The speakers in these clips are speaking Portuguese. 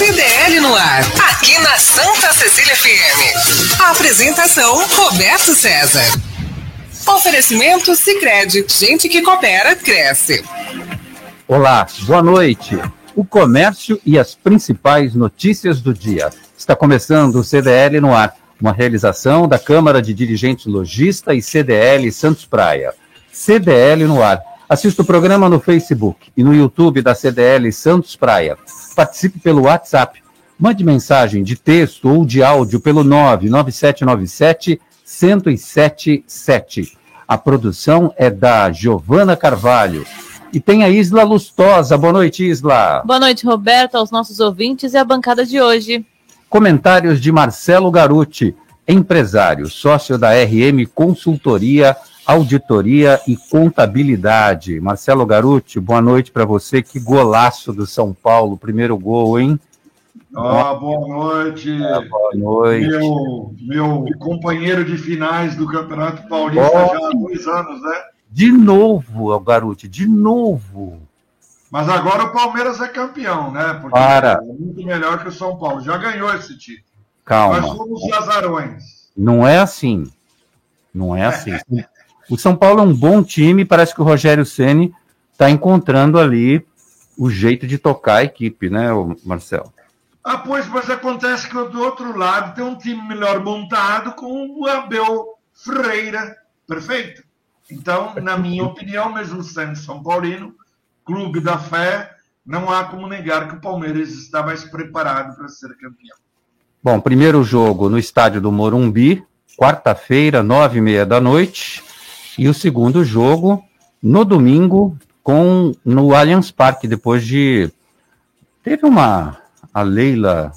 CDL no ar, aqui na Santa Cecília FM. Apresentação Roberto César. Oferecimento Sicredi, gente que coopera cresce. Olá, boa noite. O comércio e as principais notícias do dia. Está começando o CDL no ar, uma realização da Câmara de Dirigentes Logista e CDL Santos Praia. CDL no ar. Assista o programa no Facebook e no YouTube da CDL Santos Praia. Participe pelo WhatsApp. Mande mensagem de texto ou de áudio pelo 99797 1077. A produção é da Giovana Carvalho. E tem a Isla Lustosa. Boa noite, Isla. Boa noite, Roberto, aos nossos ouvintes e à bancada de hoje. Comentários de Marcelo Garuti, empresário, sócio da RM Consultoria, Auditoria e Contabilidade. Marcelo Garuti, boa noite para você. Que golaço do São Paulo, primeiro gol, hein? Ah, boa noite. Ah, boa noite. Meu, meu companheiro de finais do Campeonato Paulista já há dois anos, né? De novo, Garuti, de novo. Mas agora o Palmeiras é campeão, né? Porque Para. é muito melhor que o São Paulo. Já ganhou esse título. Calma. Nós somos os azarões. Não é assim. Não é assim. O São Paulo é um bom time, parece que o Rogério Ceni está encontrando ali o jeito de tocar a equipe, né, Marcelo? Ah, pois, mas acontece que do outro lado tem um time melhor montado com o Abel Freira. Perfeito? Então, na minha opinião, mesmo sendo São Paulino, clube da fé, não há como negar que o Palmeiras está mais preparado para ser campeão. Bom, primeiro jogo no estádio do Morumbi, quarta-feira, nove e meia da noite, e o segundo jogo no domingo com no Allianz Parque, depois de teve uma a Leila,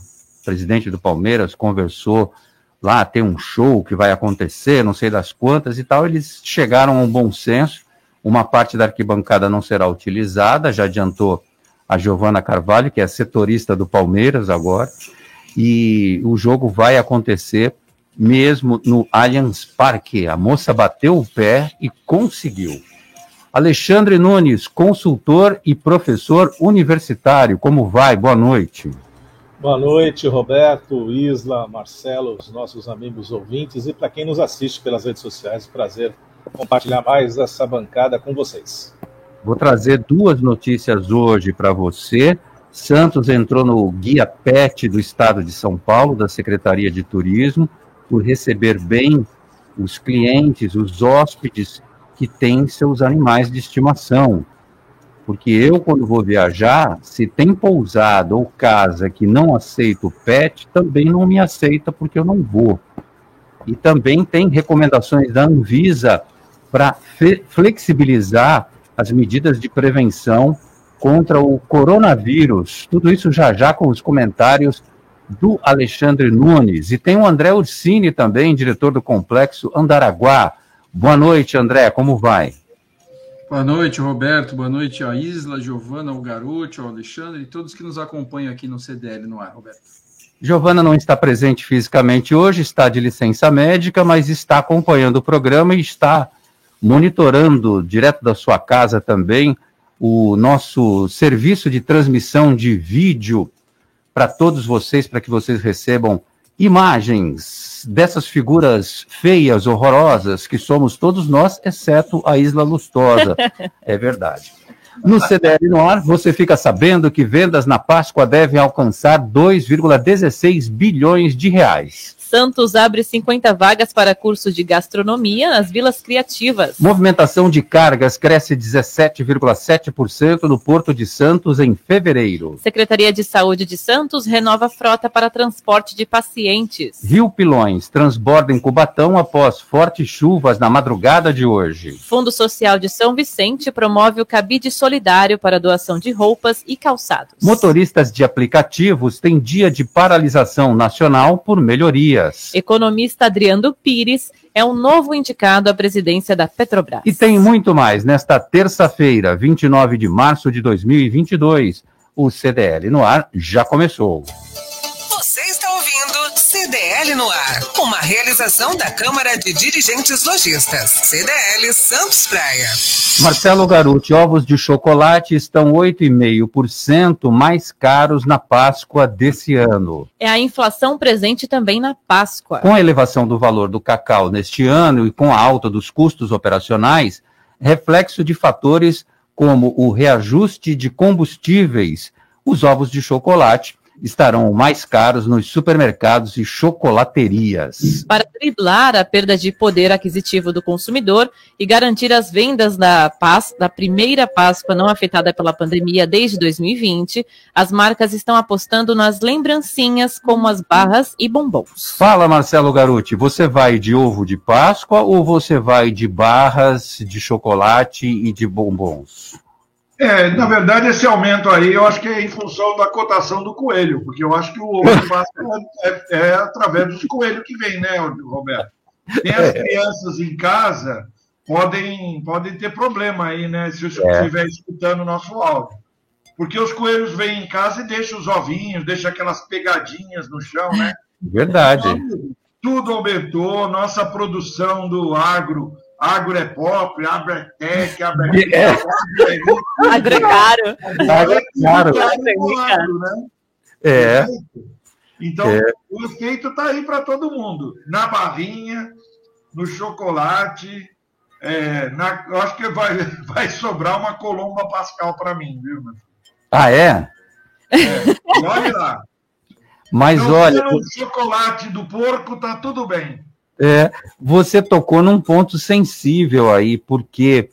presidente do Palmeiras, conversou lá, tem um show que vai acontecer, não sei das quantas e tal, eles chegaram a um bom senso, uma parte da arquibancada não será utilizada, já adiantou a Giovana Carvalho, que é setorista do Palmeiras agora, e o jogo vai acontecer mesmo no Allianz Parque. A moça bateu o pé e conseguiu. Alexandre Nunes, consultor e professor universitário, como vai? Boa noite. Boa noite, Roberto, Isla, Marcelo, os nossos amigos ouvintes e para quem nos assiste pelas redes sociais, prazer compartilhar mais essa bancada com vocês. Vou trazer duas notícias hoje para você. Santos entrou no Guia PET do Estado de São Paulo, da Secretaria de Turismo, por receber bem os clientes, os hóspedes que têm seus animais de estimação. Porque eu, quando vou viajar, se tem pousada ou casa que não aceita o PET, também não me aceita porque eu não vou. E também tem recomendações da Anvisa para flexibilizar as medidas de prevenção contra o coronavírus. Tudo isso já já com os comentários do Alexandre Nunes. E tem o André Ursini também, diretor do Complexo Andaraguá. Boa noite, André, como vai? Boa noite, Roberto. Boa noite a Isla, Giovana, o Garoto, ao Alexandre e todos que nos acompanham aqui no CDL no ar, Roberto. Giovana não está presente fisicamente hoje, está de licença médica, mas está acompanhando o programa e está monitorando direto da sua casa também o nosso serviço de transmissão de vídeo para todos vocês, para que vocês recebam imagens dessas figuras feias, horrorosas, que somos todos nós, exceto a Isla Lustosa. é verdade. No CDL no ar, você fica sabendo que vendas na Páscoa devem alcançar 2,16 bilhões de reais. Santos abre 50 vagas para cursos de gastronomia nas vilas criativas. Movimentação de cargas cresce 17,7% no Porto de Santos em fevereiro. Secretaria de Saúde de Santos renova frota para transporte de pacientes. Rio Pilões transborda em Cubatão após fortes chuvas na madrugada de hoje. Fundo Social de São Vicente promove o cabide solidário para doação de roupas e calçados. Motoristas de aplicativos têm dia de paralisação nacional por melhoria. Economista Adriano Pires é o novo indicado à presidência da Petrobras. E tem muito mais nesta terça-feira, 29 de março de 2022. O CDL no ar já começou. CDL no ar, uma realização da Câmara de Dirigentes Lojistas, CDL Santos Praia. Marcelo Garuti, ovos de chocolate estão 8,5% mais caros na Páscoa desse ano. É a inflação presente também na Páscoa. Com a elevação do valor do cacau neste ano e com a alta dos custos operacionais, reflexo de fatores como o reajuste de combustíveis, os ovos de chocolate estarão mais caros nos supermercados e chocolaterias. Para driblar a perda de poder aquisitivo do consumidor e garantir as vendas da, da primeira Páscoa não afetada pela pandemia desde 2020, as marcas estão apostando nas lembrancinhas como as barras e bombons. Fala, Marcelo Garuti, você vai de ovo de Páscoa ou você vai de barras de chocolate e de bombons? É, na verdade, esse aumento aí eu acho que é em função da cotação do coelho, porque eu acho que o ovo Páscoa é, é, é, através dos coelhos que vem, né, Roberto? Tem as é. crianças em casa podem, podem ter problema aí, né, se você é. estiver escutando o nosso áudio. Porque os coelhos vêm em casa e deixam os ovinhos, deixam aquelas pegadinhas no chão, né? Verdade. Tudo, tudo aumentou, nossa produção do agro Agro é pop, agro é tech, agro é... é. Agro é caro. Agro é caro. Agro, né? É. Então, é. o efeito está aí para todo mundo. Na barrinha, no chocolate. É, na, eu acho que vai, vai sobrar uma colomba pascal para mim, viu, meu Ah, é? é olha lá. Mas então, olha. O chocolate do porco tá tudo bem. É, você tocou num ponto sensível aí, porque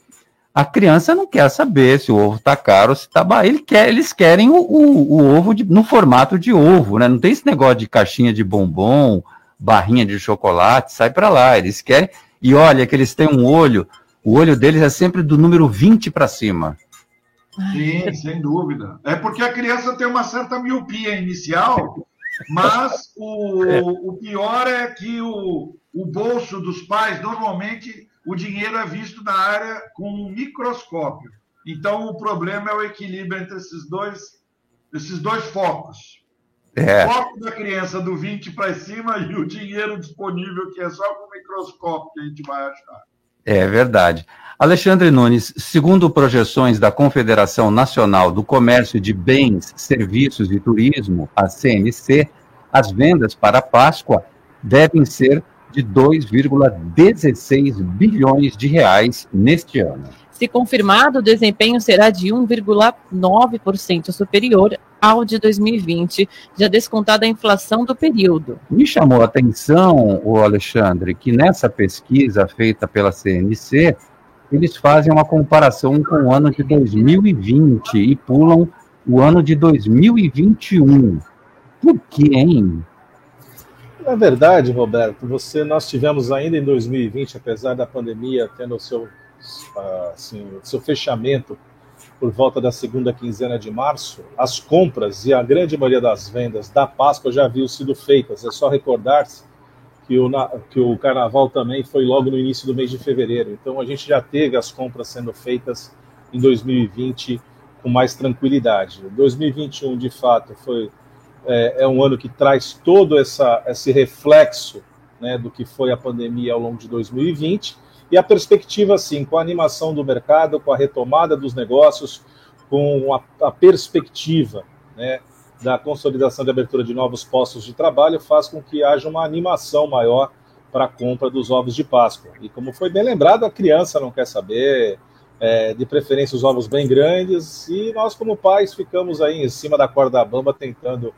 a criança não quer saber se o ovo está caro ou se está barato. Ele quer, eles querem o, o, o ovo de, no formato de ovo, né? Não tem esse negócio de caixinha de bombom, barrinha de chocolate, sai para lá. Eles querem. E olha que eles têm um olho, o olho deles é sempre do número 20 para cima. Sim, sem dúvida. É porque a criança tem uma certa miopia inicial, mas o, é. o pior é que o, o bolso dos pais, normalmente, o dinheiro é visto na área com um microscópio. Então, o problema é o equilíbrio entre esses dois, esses dois focos. É. O foco da criança do 20 para cima e o dinheiro disponível, que é só com o microscópio que a gente vai achar. É verdade. Alexandre Nunes, segundo projeções da Confederação Nacional do Comércio de Bens, Serviços e Turismo, a CNC, as vendas para a Páscoa devem ser de 2,16 bilhões de reais neste ano. Se confirmado, o desempenho será de 1,9% superior ao de 2020, já descontada a inflação do período. Me chamou a atenção, o Alexandre, que nessa pesquisa feita pela CNC, eles fazem uma comparação com o ano de 2020 e pulam o ano de 2021. Por que, hein? Na verdade, Roberto, você nós tivemos ainda em 2020, apesar da pandemia tendo o seu, assim, o seu fechamento por volta da segunda quinzena de março, as compras e a grande maioria das vendas da Páscoa já haviam sido feitas. É só recordar-se que o, que o carnaval também foi logo no início do mês de fevereiro. Então a gente já teve as compras sendo feitas em 2020 com mais tranquilidade. 2021, de fato, foi é, é um ano que traz todo essa, esse reflexo né, do que foi a pandemia ao longo de 2020 e a perspectiva, sim, com a animação do mercado, com a retomada dos negócios, com a, a perspectiva né, da consolidação de abertura de novos postos de trabalho faz com que haja uma animação maior para a compra dos ovos de Páscoa. E como foi bem lembrado, a criança não quer saber, é, de preferência os ovos bem grandes, e nós, como pais, ficamos aí em cima da corda bamba tentando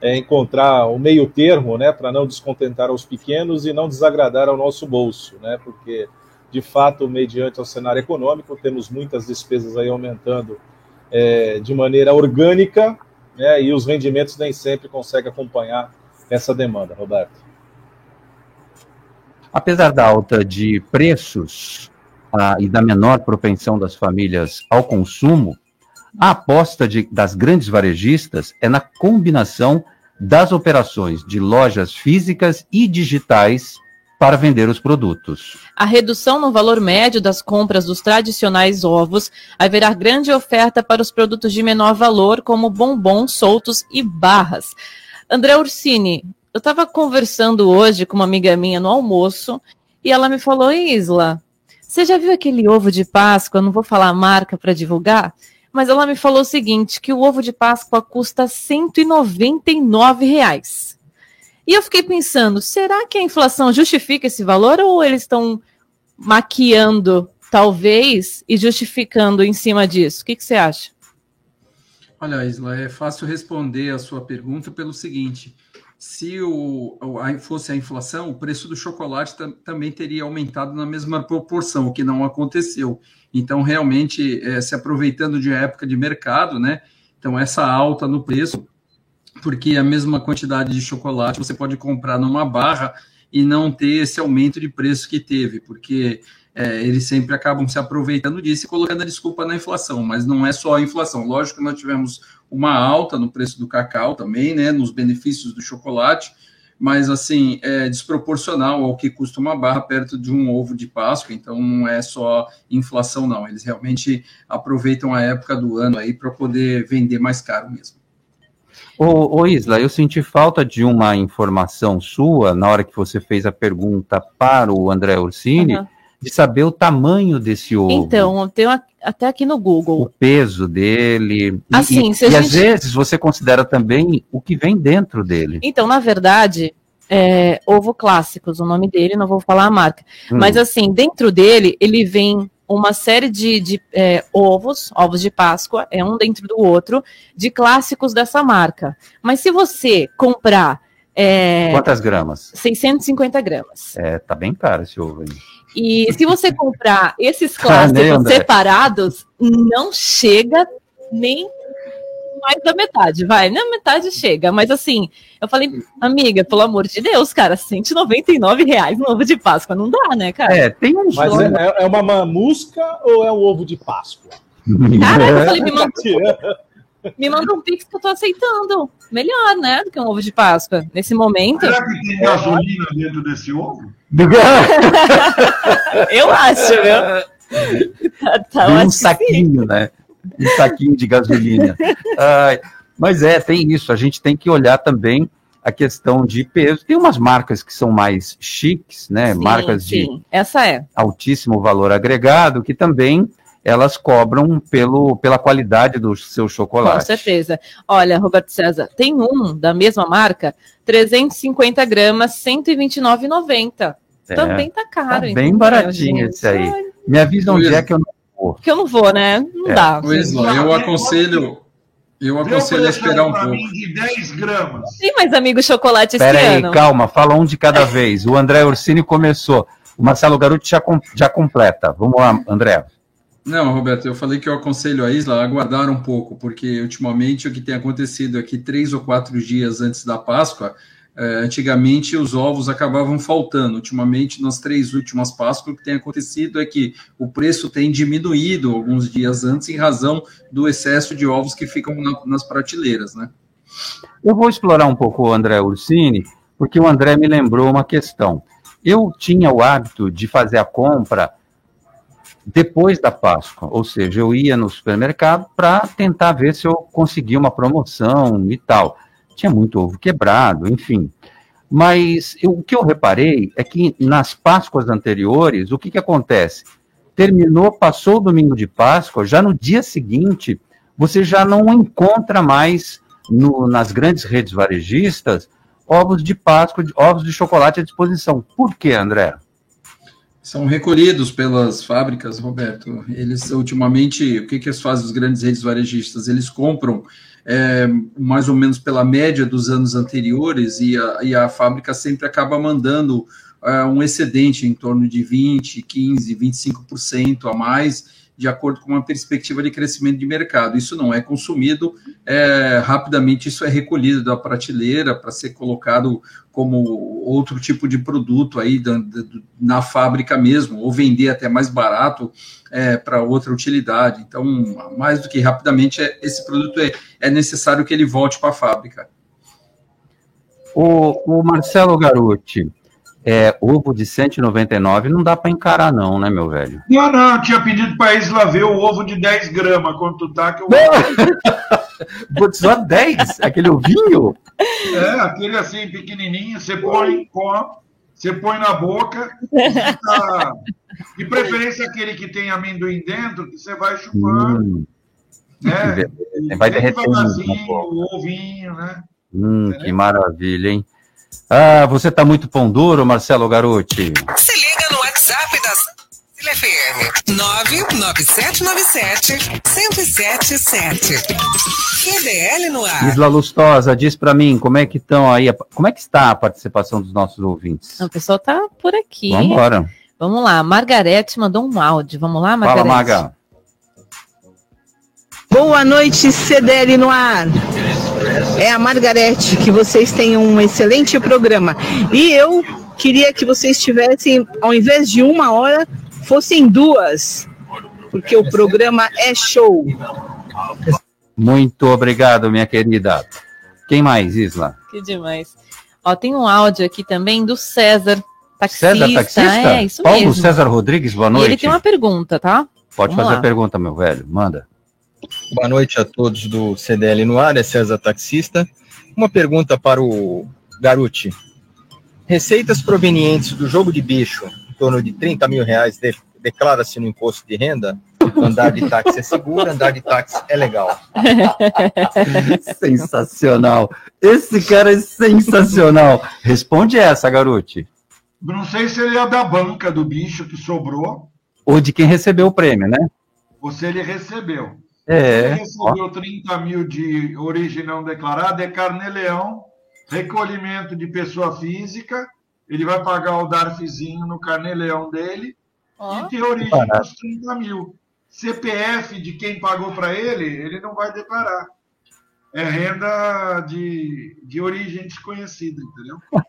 é, encontrar o meio termo, né, para não descontentar os pequenos e não desagradar ao nosso bolso, né, porque de fato, mediante o cenário econômico, temos muitas despesas aí aumentando é, de maneira orgânica, né, e os rendimentos nem sempre conseguem acompanhar essa demanda, Roberto. Apesar da alta de preços ah, e da menor propensão das famílias ao consumo, a aposta de, das grandes varejistas é na combinação das operações de lojas físicas e digitais para vender os produtos. A redução no valor médio das compras dos tradicionais ovos haverá grande oferta para os produtos de menor valor, como bombons soltos e barras. André Ursini, eu estava conversando hoje com uma amiga minha no almoço e ela me falou: Isla, você já viu aquele ovo de Páscoa? Eu não vou falar a marca para divulgar, mas ela me falou o seguinte: que o ovo de Páscoa custa 199 reais. E eu fiquei pensando, será que a inflação justifica esse valor ou eles estão maquiando, talvez, e justificando em cima disso? O que, que você acha? Olha, Isla, é fácil responder a sua pergunta pelo seguinte: se o, fosse a inflação, o preço do chocolate também teria aumentado na mesma proporção, o que não aconteceu. Então, realmente, é, se aproveitando de época de mercado, né? Então, essa alta no preço, porque a mesma quantidade de chocolate você pode comprar numa barra e não ter esse aumento de preço que teve, porque é, eles sempre acabam se aproveitando disso e colocando a desculpa na inflação, mas não é só a inflação. Lógico que nós tivemos uma alta no preço do cacau também, né, nos benefícios do chocolate, mas assim, é desproporcional ao que custa uma barra perto de um ovo de Páscoa, então não é só inflação, não. Eles realmente aproveitam a época do ano aí para poder vender mais caro mesmo. Ô, ô, Isla, eu senti falta de uma informação sua na hora que você fez a pergunta para o André Ursini. Uhum de saber o tamanho desse ovo. Então, tem até aqui no Google. O peso dele. Assim, e, e, e às vezes você considera também o que vem dentro dele. Então, na verdade, é, ovo clássicos, o nome dele, não vou falar a marca. Hum. Mas assim, dentro dele, ele vem uma série de, de é, ovos, ovos de Páscoa, é um dentro do outro, de clássicos dessa marca. Mas se você comprar. É, Quantas gramas? 650 gramas. É, tá bem caro esse ovo aí. E se você comprar esses clássicos separados, não chega nem mais da metade, vai, na metade chega, mas assim, eu falei, amiga, pelo amor de Deus, cara, 199 reais no ovo de Páscoa, não dá, né, cara? É, tem um Mas é, é, uma mamusca ou é um ovo de Páscoa? Cara, eu falei, me manda, me manda um pix que eu tô aceitando. Melhor, né, do que um ovo de Páscoa, nesse momento. Será que tem gasolina dentro desse ovo? Eu acho, viu? Tá, tá um saquinho, né? Um saquinho de gasolina. Ai, mas é, tem isso. A gente tem que olhar também a questão de peso. Tem umas marcas que são mais chiques, né? Sim, marcas sim. de Essa é. altíssimo valor agregado, que também elas cobram pelo, pela qualidade do seu chocolate. Com certeza. Olha, Roberto César, tem um da mesma marca, 350 gramas, R$ 129,90. É, Também tá caro. Tá bem baratinho esse aí. Me avisa onde é que eu não vou. Que eu não vou, né? Não é. dá. Pois não, eu aconselho... Eu aconselho a esperar um pouco. De 10 gramas. Tem mais amigos chocolate esse Pera ano? calma, fala um de cada vez. O André Ursini começou. O Marcelo Garuti já, com, já completa. Vamos lá, André. Não, Roberto, eu falei que eu aconselho a Isla a aguardar um pouco, porque ultimamente o que tem acontecido é que três ou quatro dias antes da Páscoa, antigamente os ovos acabavam faltando. Ultimamente, nas três últimas Páscoas, o que tem acontecido é que o preço tem diminuído alguns dias antes em razão do excesso de ovos que ficam na, nas prateleiras, né? Eu vou explorar um pouco o André Ursini, porque o André me lembrou uma questão. Eu tinha o hábito de fazer a compra depois da Páscoa, ou seja, eu ia no supermercado para tentar ver se eu conseguia uma promoção e tal. Tinha muito ovo quebrado, enfim. Mas eu, o que eu reparei é que nas Páscoas anteriores, o que, que acontece? Terminou, passou o domingo de Páscoa, já no dia seguinte, você já não encontra mais no, nas grandes redes varejistas ovos de Páscoa, ovos de chocolate à disposição. Por quê, André? São recolhidos pelas fábricas, Roberto. Eles, ultimamente, o que, que fazem, os grandes redes varejistas? Eles compram é, mais ou menos pela média dos anos anteriores e a, e a fábrica sempre acaba mandando é, um excedente em torno de 20, 15, 25% a mais de acordo com uma perspectiva de crescimento de mercado. Isso não é consumido é, rapidamente, isso é recolhido da prateleira para ser colocado como outro tipo de produto aí da, da, na fábrica mesmo, ou vender até mais barato é, para outra utilidade. Então, mais do que rapidamente, é, esse produto é, é necessário que ele volte para a fábrica. O, o Marcelo Garuti, é, ovo de 199 não dá para encarar, não, né, meu velho? Não, não, eu tinha pedido para Isla ver o ovo de 10 gramas, quanto tá que eu. Só 10? Aquele ovinho? É, aquele assim, pequenininho, você põe, põe, você põe na boca, tá... de preferência aquele que tem amendoim dentro, que você vai chupando. Hum. Né? Vai derreter o ovinho, né? Hum, que maravilha, hein? Ah, você tá muito pão duro, Marcelo Garuti. Se liga no WhatsApp da Cília FM. 99797-1077. QDL no ar. Isla Lustosa, diz para mim, como é que estão aí, como é que está a participação dos nossos ouvintes? O pessoal tá por aqui. Vamos embora. Vamos lá, Margarete mandou um áudio. Vamos lá, Margarete? Fala, Maga. Boa noite, CDL no ar. É a Margarete, que vocês tenham um excelente programa. E eu queria que vocês tivessem, ao invés de uma hora, fossem duas, porque o programa é show. Muito obrigado, minha querida. Quem mais, Isla? Que demais. Ó, tem um áudio aqui também do César, taxista. César, taxista? É, isso Paulo mesmo. César Rodrigues, boa E noite. ele tem uma pergunta, tá? Pode Vamos fazer lá. a pergunta, meu velho, manda. Boa noite a todos do CDL no ar, é César Taxista. Uma pergunta para o Garuti. Receitas provenientes do jogo de bicho, em torno de 30 mil reais, de- declara-se no imposto de renda? Andar de táxi é seguro, andar de táxi é legal. sensacional. Esse cara é sensacional. Responde essa, garote. Não sei se ele é da banca do bicho que sobrou, Ou de quem recebeu o prêmio, né? ou se ele recebeu. É. Ele recebeu 30 mil de origem não declarada, é carnê-leão, recolhimento de pessoa física, ele vai pagar o DARFzinho no carnê-leão dele e tem origem dos 30 mil. CPF de quem pagou para ele, ele não vai declarar. É renda de, de origem desconhecida, entendeu?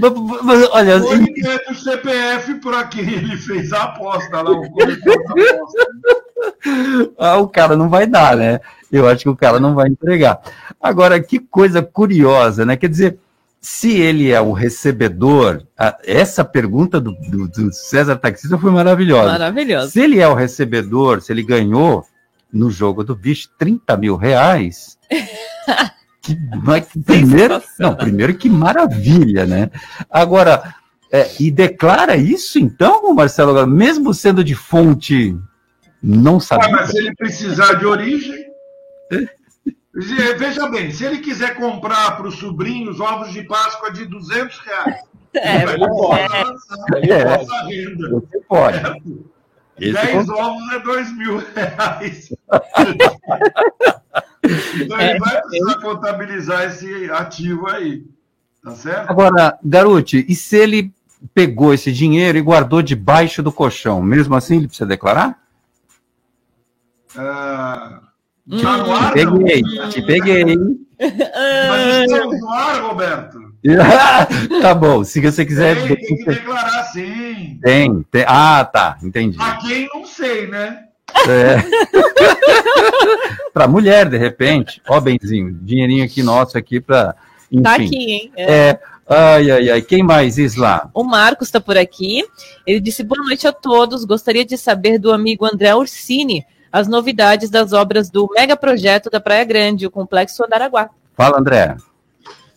Mas, mas, olha, Ou ele pede o CPF para quem ele fez a aposta lá, o corretor da aposta. ah, o cara não vai dar, né? Eu acho que o cara não vai entregar. Agora, que coisa curiosa, né? Quer dizer, se ele é o recebedor, a- essa pergunta do, do- do César Taxista foi maravilhosa. Maravilhoso. Se ele é o recebedor, se ele ganhou no jogo do bicho 30 mil reais, que, mas primeiro, não, primeiro que maravilha, né? Agora, é, e declara isso então, Marcelo, mesmo sendo de fonte não Ah, sabia? mas se ele precisar de origem. Ve- Veja bem, se ele quiser comprar para os sobrinhos ovos de Páscoa de 200 reais, É, ele pode É. essa renda. Você pode. Esse 10 con- ovos é 2 mil reais. então É, ele vai precisar contabilizar esse ativo aí. Tá certo? Agora, Garuti, e se ele pegou esse dinheiro e guardou debaixo do colchão, mesmo assim ele precisa declarar? Ah, Hum. tá? Te peguei, te peguei. Mas estamos no ar, Roberto? tá bom, se você quiser. Tem, tem que declarar sim. Tem, tem. Ah, tá, entendi. A quem não sei, né? É. para mulher, de repente. Ó, Benzinho, dinheirinho aqui nosso aqui para. Enfim. Tá aqui, hein? É. É. Ai, ai, ai. Quem mais, Isla? O Marcos está por aqui. Ele disse: Boa noite a todos. Gostaria de saber do amigo André Ursini as novidades das obras do mega projeto da Praia Grande, o Complexo Andaraguá. Fala, André.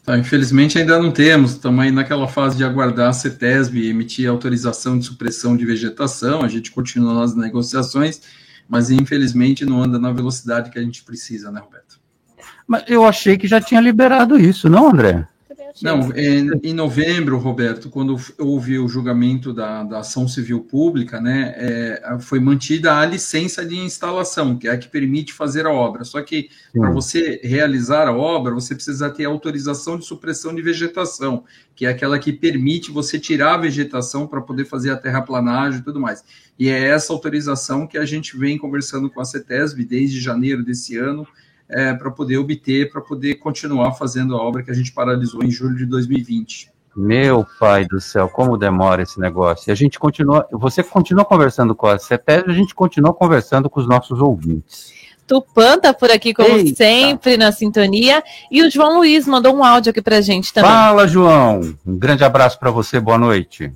Tá, infelizmente ainda não temos, estamos aí naquela fase de aguardar a CETESB emitir autorização de supressão de vegetação, a gente continua nas negociações, mas infelizmente não anda na velocidade que a gente precisa, né, Roberto? Mas eu achei que já tinha liberado isso, não, André? Não, em, em, novembro, Roberto, quando houve o julgamento da, da ação civil pública, né, é, foi mantida a licença de instalação, que é a que permite fazer a obra. Só que para você realizar a obra, você precisa ter autorização de supressão de vegetação, que é aquela que permite você tirar a vegetação para poder fazer a terraplanagem e tudo mais. E é essa autorização que a gente vem conversando com a CETESB desde janeiro desse ano, é, para poder obter, para poder continuar fazendo a obra que a gente paralisou em julho de 2020. Meu pai do céu, como demora esse negócio. E a gente continua, você continua conversando com a CETES, a gente continua conversando com os nossos ouvintes. Tupã tá por aqui, como Eita. sempre, na sintonia. E o João Luiz mandou um áudio aqui pra gente também. Fala, João. Um grande abraço para você, boa noite.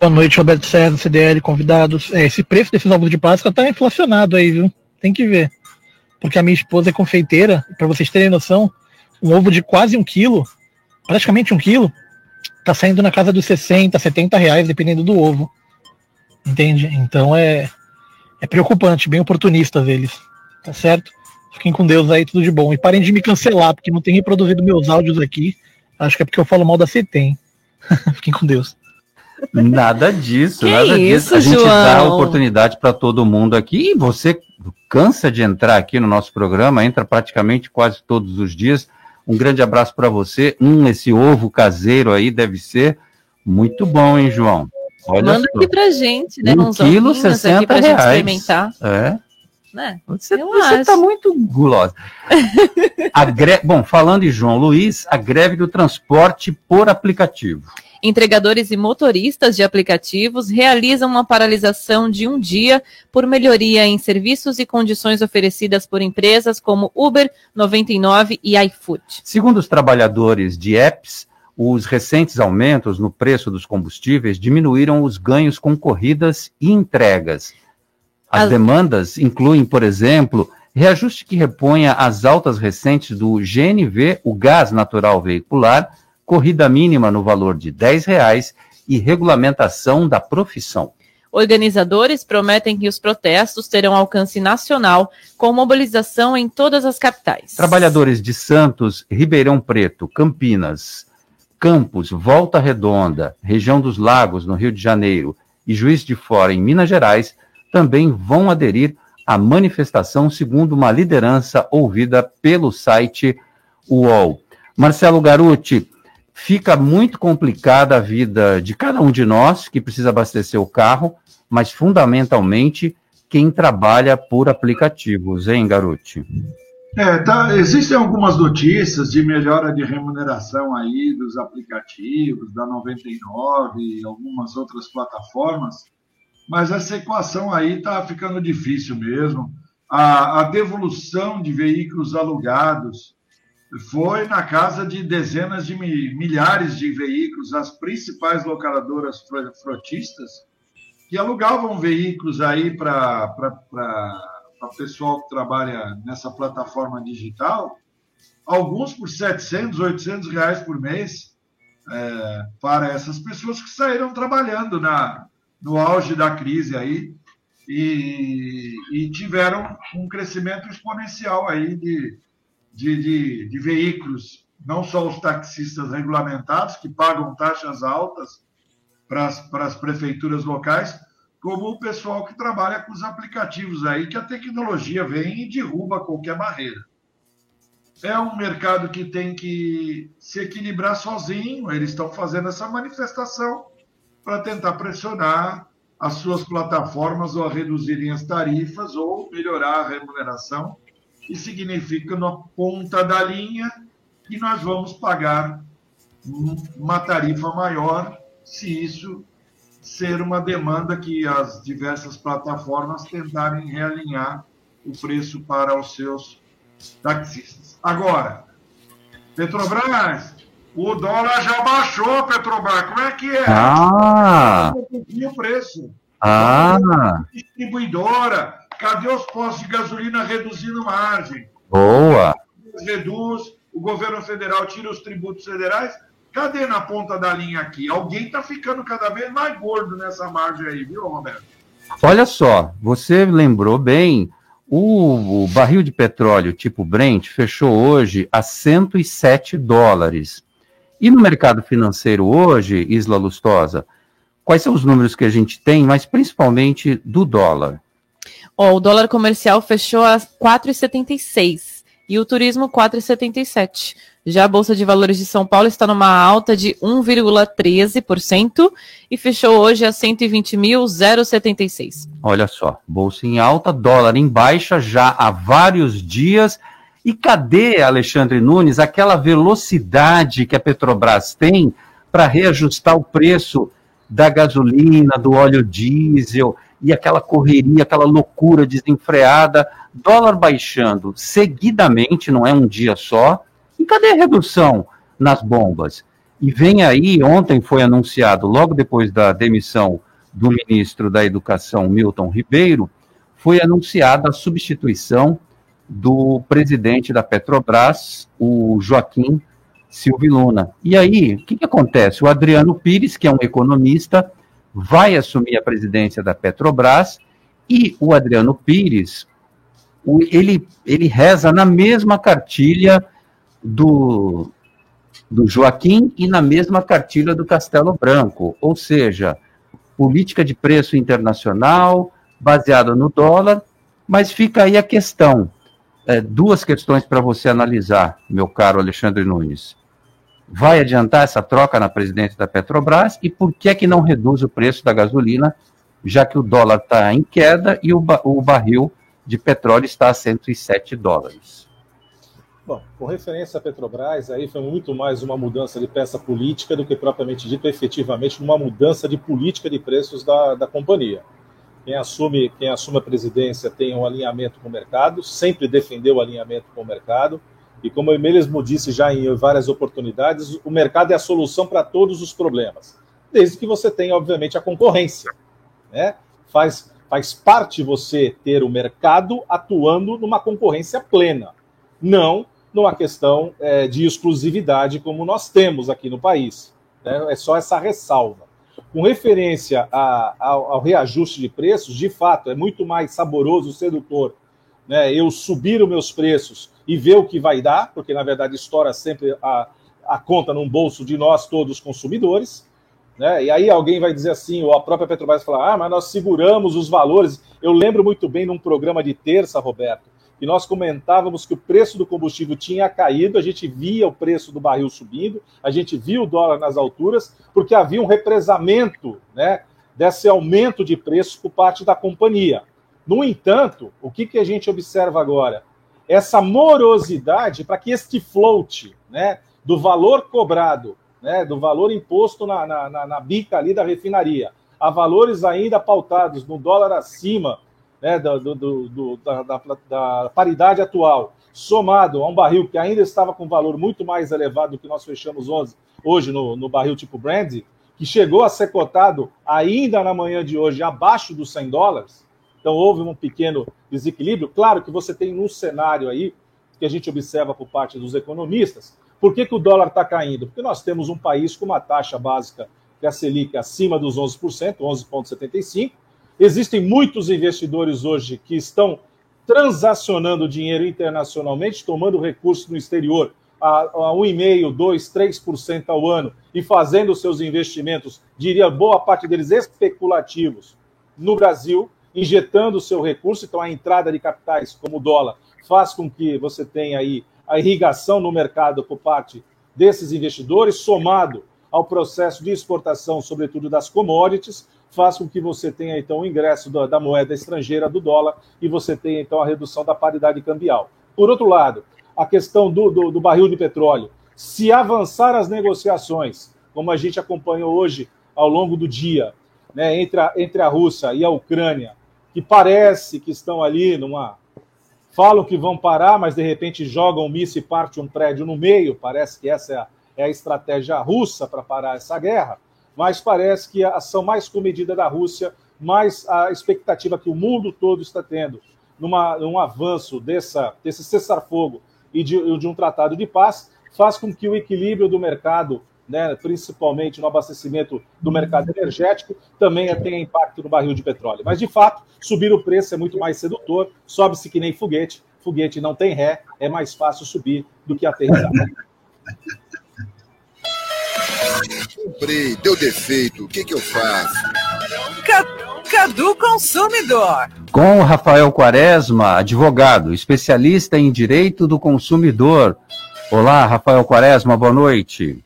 Boa noite, Roberto César, CDL, convidados. É, esse preço desses ovos de Páscoa tá inflacionado aí, viu? Tem que ver porque a minha esposa é confeiteira, para vocês terem noção, um ovo de quase um quilo, praticamente um quilo, tá saindo na casa dos 60, 70 reais, dependendo do ovo. Entende? Então é, é preocupante, bem oportunistas eles. Tá certo? Fiquem com Deus aí, tudo de bom. E parem de me cancelar, porque não tem reproduzido meus áudios aqui. Acho que é porque eu falo mal da CETEM. Fiquem com Deus. Nada disso, que nada isso, disso. A gente João? dá oportunidade para todo mundo aqui. E você cansa de entrar aqui no nosso programa, entra praticamente quase todos os dias. Um grande abraço para você. Hum, esse ovo caseiro aí deve ser muito bom, hein, João? Olha Manda só. aqui pra gente, né? Um quilo, 60 reais. experimentar. É. Né? Você, está muito gulosa. gre... Bom, falando em João Luiz, a greve do transporte por aplicativo. Entregadores e motoristas de aplicativos realizam uma paralisação de um dia por melhoria em serviços e condições oferecidas por empresas como Uber, 99 e iFood. Segundo os trabalhadores de apps, os recentes aumentos no preço dos combustíveis diminuíram os ganhos com corridas e entregas. As, as... demandas incluem, por exemplo, reajuste que reponha as altas recentes do GNV, o gás natural veicular, corrida mínima no valor de R$ reais e regulamentação da profissão. Organizadores prometem que os protestos terão alcance nacional, com mobilização em todas as capitais. Trabalhadores de Santos, Ribeirão Preto, Campinas, Campos, Volta Redonda, região dos Lagos, no Rio de Janeiro, e Juiz de Fora, em Minas Gerais, também vão aderir à manifestação, segundo uma liderança ouvida pelo site UOL. Marcelo Garuti, fica muito complicada a vida de cada um de nós que precisa abastecer o carro, mas fundamentalmente quem trabalha por aplicativos, hein, Garuti? É, tá, existem algumas notícias de melhora de remuneração aí dos aplicativos, da 99 e algumas outras plataformas, mas essa equação aí está ficando difícil mesmo. A, a devolução de veículos alugados foi na casa de dezenas de milhares de veículos, as principais localadoras frotistas, que alugavam veículos aí para o pessoal que trabalha nessa plataforma digital, alguns por 700, 800 reais por mês, é, para essas pessoas que saíram trabalhando na, no auge da crise aí e, e tiveram um crescimento exponencial aí de de, de, de veículos, não só os taxistas regulamentados, que pagam taxas altas para as, para as prefeituras locais, como o pessoal que trabalha com os aplicativos aí, que a tecnologia vem e derruba qualquer barreira. É um mercado que tem que se equilibrar sozinho, eles estão fazendo essa manifestação para tentar pressionar as suas plataformas ou a reduzirem as tarifas ou melhorar a remuneração que significa na ponta da linha que nós vamos pagar uma tarifa maior se isso ser uma demanda que as diversas plataformas tentarem realinhar o preço para os seus taxistas. Agora, Petrobras, o dólar já baixou, Petrobras. Como é que é? Ah! O preço. Ah! Distribuidora, Cadê os postos de gasolina reduzindo margem? Boa! Reduz, o governo federal tira os tributos federais. Cadê na ponta da linha aqui? Alguém está ficando cada vez mais gordo nessa margem aí, viu, Roberto? Olha só, você lembrou bem, O, o, barril de petróleo tipo Brent fechou hoje a 107 dólares. E no mercado financeiro hoje, Isla Lustosa, quais são os números que a gente tem, mas principalmente do dólar? Oh, o dólar comercial fechou a 4,76 e o turismo 4,77. Já a Bolsa de Valores de São Paulo está numa alta de 1,13% e fechou hoje a 120.076. Olha só, bolsa em alta, dólar em baixa já há vários dias. E cadê, Alexandre Nunes, aquela velocidade que a Petrobras tem para reajustar o preço da gasolina, do óleo diesel e aquela correria, aquela loucura desenfreada, dólar baixando seguidamente, não é um dia só, e cadê a redução nas bombas? E vem aí, ontem foi anunciado, logo depois da demissão do ministro da Educação, Milton Ribeiro, foi anunciada a substituição do presidente da Petrobras, o Joaquim Silvio Luna. E aí, o que, que acontece? O Adriano Pires, que é um economista, vai assumir a presidência da Petrobras e o Adriano Pires, ele, ele reza na mesma cartilha do, do Joaquim e na mesma cartilha do Castelo Branco, ou seja, política de preço internacional baseada no dólar, mas fica aí a questão, é, duas questões para você analisar, meu caro Alexandre Nunes. Vai adiantar essa troca na presidência da Petrobras e por que é que não reduz o preço da gasolina, já que o dólar está em queda e o, o barril de petróleo está a 107 dólares? Bom, com referência à Petrobras, aí foi muito mais uma mudança de peça política do que propriamente dito efetivamente uma mudança de política de preços da, da companhia. Quem assume, quem assume a presidência tem um alinhamento com o mercado, sempre defendeu o alinhamento com o mercado, e como eu mesmo disse já em várias oportunidades, o mercado é a solução para todos os problemas, desde que você tenha, obviamente, a concorrência. Né? Faz, faz parte você ter o mercado atuando numa concorrência plena, não numa questão é, de exclusividade como nós temos aqui no país. Né? É só essa ressalva. Com referência a, ao, ao, reajuste de preços, de fato, é muito mais saboroso, sedutor, né? eu subir os meus preços e ver o que vai dar, porque na verdade estoura sempre a, a conta num bolso de nós todos consumidores. Né? E aí alguém vai dizer assim, ou a própria Petrobras falar, ah, mas nós seguramos os valores. Eu lembro muito bem num programa de terça, Roberto, e nós comentávamos que o preço do combustível tinha caído, a gente via o preço do barril subindo, a gente via o dólar nas alturas, porque havia um represamento né, desse aumento de preço por parte da companhia. No entanto, o que, que a gente observa agora? Essa morosidade para que este float né, do valor cobrado, né, do valor imposto na, na, na bica ali da refinaria, a valores ainda pautados no dólar acima né, do, do, do da, da, da, paridade atual, somado a um barril que ainda estava com valor muito mais elevado do que nós fechamos hoje no, no barril tipo Brandy, que chegou a ser cotado ainda na manhã de hoje abaixo dos 100 dólares, então houve um pequeno desequilíbrio. Claro que você tem um cenário aí que a gente observa por parte dos economistas. Por que, que o dólar está caindo? Porque nós temos um país com uma taxa básica que é a Selic acima dos 11%, 11,75%, Existem muitos investidores hoje que estão transacionando dinheiro internacionalmente, tomando recursos no exterior a, a 1,5%, 2%, 3% ao ano e fazendo seus investimentos, diria boa parte deles especulativos, no Brasil, injetando o seu recurso. Então, a entrada de capitais, como o dólar, faz com que você tenha aí a irrigação no mercado por parte desses investidores, somado ao processo de exportação, sobretudo das commodities, faz com que você tenha então o ingresso da, da moeda estrangeira, do dólar, e você tenha então a redução da paridade cambial. Por outro lado, a questão do, do, do barril de petróleo. Se avançar as negociações, como a gente acompanhou hoje ao longo do dia, né, entre, a, entre a Rússia e a Ucrânia, que parece que estão ali numa. Falam que vão parar, mas de repente jogam um míssil e parte um prédio no meio. Parece que essa é a, é a estratégia russa para parar essa guerra mas parece que a ação mais comedida da Rússia, mais a expectativa que o mundo todo está tendo numa, num avanço dessa, desse cessar-fogo e de, de um tratado de paz, faz com que o equilíbrio do mercado né, principalmente no abastecimento do mercado energético, também tem impacto no barril de petróleo. Mas, de fato, subir o preço é muito mais sedutor, sobe-se que nem foguete, foguete não tem ré, é mais fácil subir do que aterrissar. Comprei, deu defeito, o que, que eu faço? Cadu Consumidor. Com o Rafael Quaresma, advogado, especialista em direito do consumidor. Olá, Rafael Quaresma, boa noite.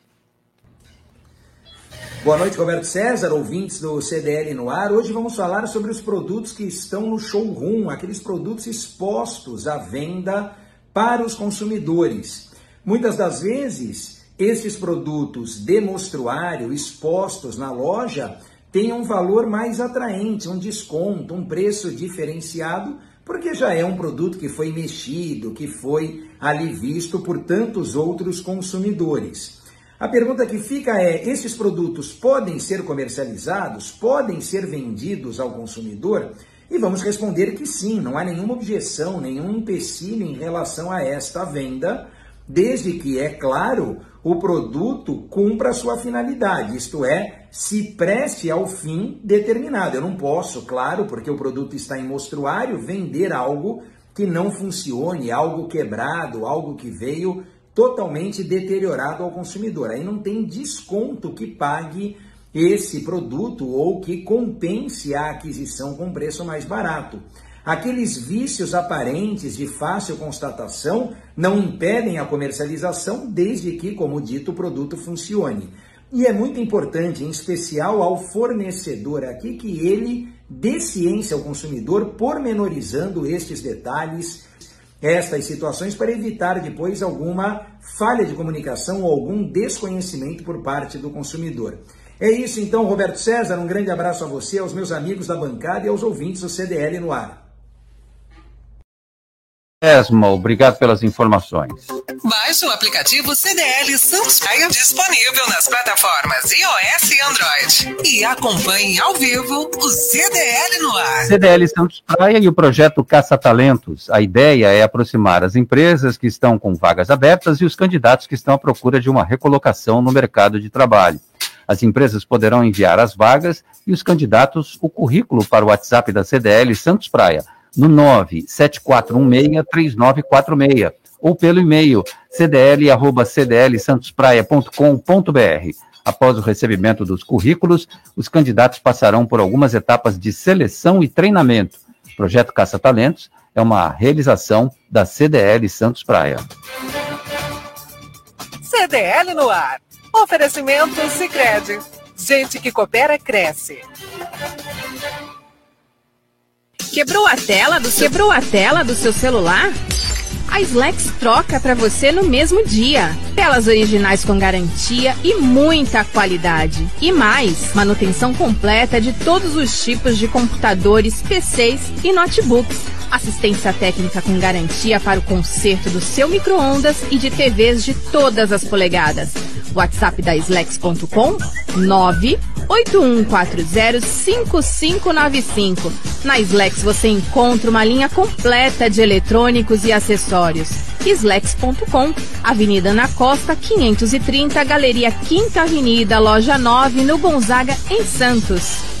Boa noite, Roberto César, ouvintes do CDL no ar. Hoje vamos falar sobre os produtos que estão no showroom, aqueles produtos expostos à venda para os consumidores. Muitas das vezes, esses produtos de mostruário expostos na loja têm um valor mais atraente, um desconto, um preço diferenciado, porque já é um produto que foi mexido, que foi ali visto por tantos outros consumidores. A pergunta que fica é: esses produtos podem ser comercializados? Podem ser vendidos ao consumidor? E vamos responder que sim, não há nenhuma objeção, nenhum empecilho em relação a esta venda, desde que, é claro, o produto cumpra a sua finalidade, isto é, se preste ao fim determinado. Eu não posso, claro, porque o produto está em mostruário, vender algo que não funcione, algo quebrado, algo que veio totalmente deteriorado ao consumidor. Aí não tem desconto que pague esse produto ou que compense a aquisição com preço mais barato. Aqueles vícios aparentes de fácil constatação não impedem a comercialização desde que, como dito, o produto funcione. E é muito importante, em especial ao fornecedor aqui, que ele dê ciência ao consumidor, pormenorizando estes detalhes estas situações para evitar depois alguma falha de comunicação ou algum desconhecimento por parte do consumidor. É isso então, Roberto César. Um grande abraço a você, aos meus amigos da bancada e aos ouvintes do CDL no ar. Esma, obrigado pelas informações. Baixe o aplicativo CDL Santos Praia disponível nas plataformas iOS e Android. E acompanhe ao vivo o CDL no ar. CDL Santos Praia e o projeto Caça Talentos. A ideia é aproximar as empresas que estão com vagas abertas e os candidatos que estão à procura de uma recolocação no mercado de trabalho. As empresas poderão enviar as vagas e os candidatos o currículo para o WhatsApp da CDL Santos Praia no 974163946 ou pelo e-mail cdl@cdlsantospraia.com.br. Após o recebimento dos currículos, os candidatos passarão por algumas etapas de seleção e treinamento. O projeto Caça Talentos é uma realização da CDL Santos Praia. CDL no ar. Oferecimento Sicredi. Gente que coopera cresce. Quebrou a tela do seu... Quebrou a tela do seu celular? A Slex troca para você no mesmo dia. Telas originais com garantia e muita qualidade. E mais, manutenção completa de todos os tipos de computadores, PCs e notebooks. Assistência técnica com garantia para o conserto do seu micro-ondas e de TVs de todas as polegadas. WhatsApp da Slex.com 981405595. Na Slex você encontra uma linha completa de eletrônicos e acessórios. Slex.com, Avenida Ana Costa, 530, Galeria Quinta Avenida, Loja 9, no Gonzaga, em Santos.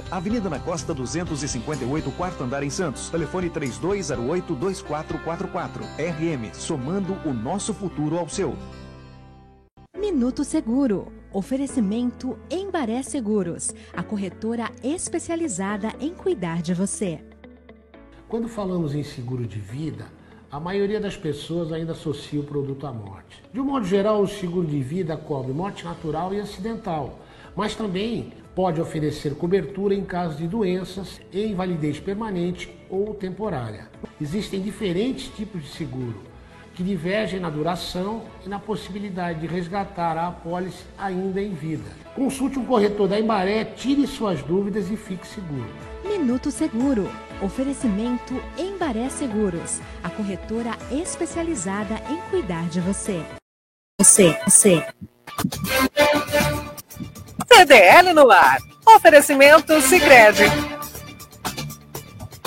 Avenida na Costa 258, quarto andar em Santos. Telefone 3208-2444. RM, somando o nosso futuro ao seu. Minuto Seguro. Oferecimento Embaré Seguros, a corretora especializada em cuidar de você. Quando falamos em seguro de vida, a maioria das pessoas ainda associa o produto à morte. De um modo geral, o seguro de vida cobre morte natural e acidental, mas também pode oferecer cobertura em caso de doenças e invalidez permanente ou temporária. Existem diferentes tipos de seguro que divergem na duração e na possibilidade de resgatar a apólice ainda em vida. Consulte um corretor da Embaré, tire suas dúvidas e fique seguro. Minuto Seguro. Oferecimento Embaré Seguros, a corretora especializada em cuidar de você. Você, você. CDL no ar. Oferecimento Sicredi.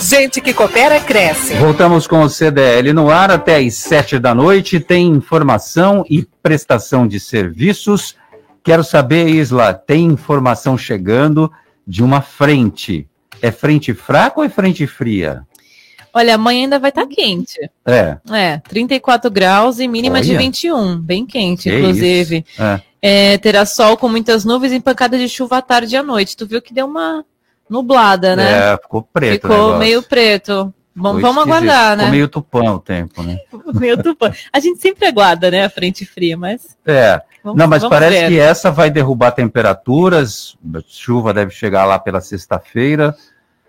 Gente que coopera cresce. Voltamos com o CDL no ar até às sete da noite. Tem informação e prestação de serviços. Quero saber, Isla, tem informação chegando de uma frente. É frente fraca ou é frente fria? Olha, amanhã ainda vai estar quente. É. É, 34 graus e mínima de Olha. 21. Bem quente, Que inclusive. É. É, terá sol com muitas nuvens e pancada de chuva à tarde e à noite. Tu viu que deu uma nublada, né? É, ficou preto. Ficou meio preto. Vamos, Ficou vamos aguardar, né? Ficou meio tupão o tempo, né? Meio tupã. A gente sempre aguarda, né? A frente fria, mas. É. Vamos- Não, mas parece ver. que essa vai derrubar temperaturas. Chuva deve chegar lá pela sexta-feira.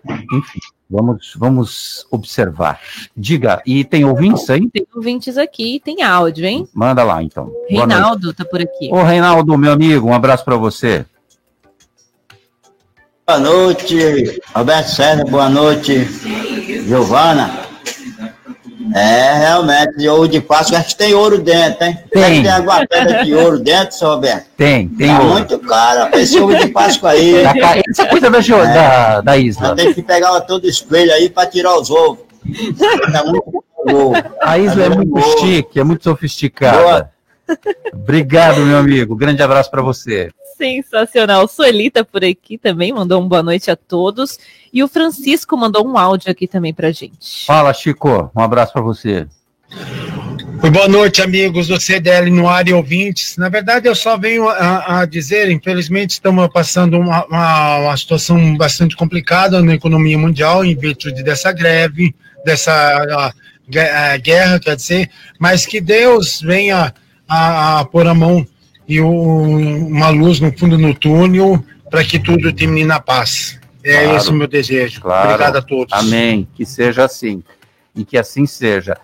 Enfim, vamos, vamos observar. Diga, e tem ouvintes aí? Tem ouvintes aqui, tem áudio, hein? Manda lá, então. Reinaldo tá por aqui. Ô, Reinaldo, meu amigo, um abraço para você. Boa noite, Roberto César, boa noite, Giovana. É, realmente, ouro de Páscoa, acho que tem ouro dentro, hein? Tem. Tem alguma pedra de ouro dentro, seu Roberto? Tem, tem tá ouro. muito caro, esse ovo de Páscoa aí. Tá caro. Isso é coisa da, Jo- da, da Isla. Tem que pegar todo espelho aí para tirar os ovos. Tá muito. A Isla é muito chique, é muito sofisticada. Obrigado, meu amigo. Grande abraço para você. Sensacional. Sueli tá por aqui também, mandou uma boa noite a todos. E o Francisco mandou um áudio aqui também pra gente. Fala, Chico. Um abraço para você. Oi, Boa noite, amigos do CDL no ar e ouvintes. Na verdade, eu só venho a, a dizer, infelizmente, estamos passando uma, uma, uma situação bastante complicada na economia mundial em virtude dessa greve, dessa ah, gue- ah, guerra, quer dizer, mas que Deus venha a, a pôr a mão e o- uma luz no fundo do túnel para que tudo termine na paz. É Claro. esse o meu desejo. Claro. Obrigado a todos. Amém. Que seja assim. E que assim seja.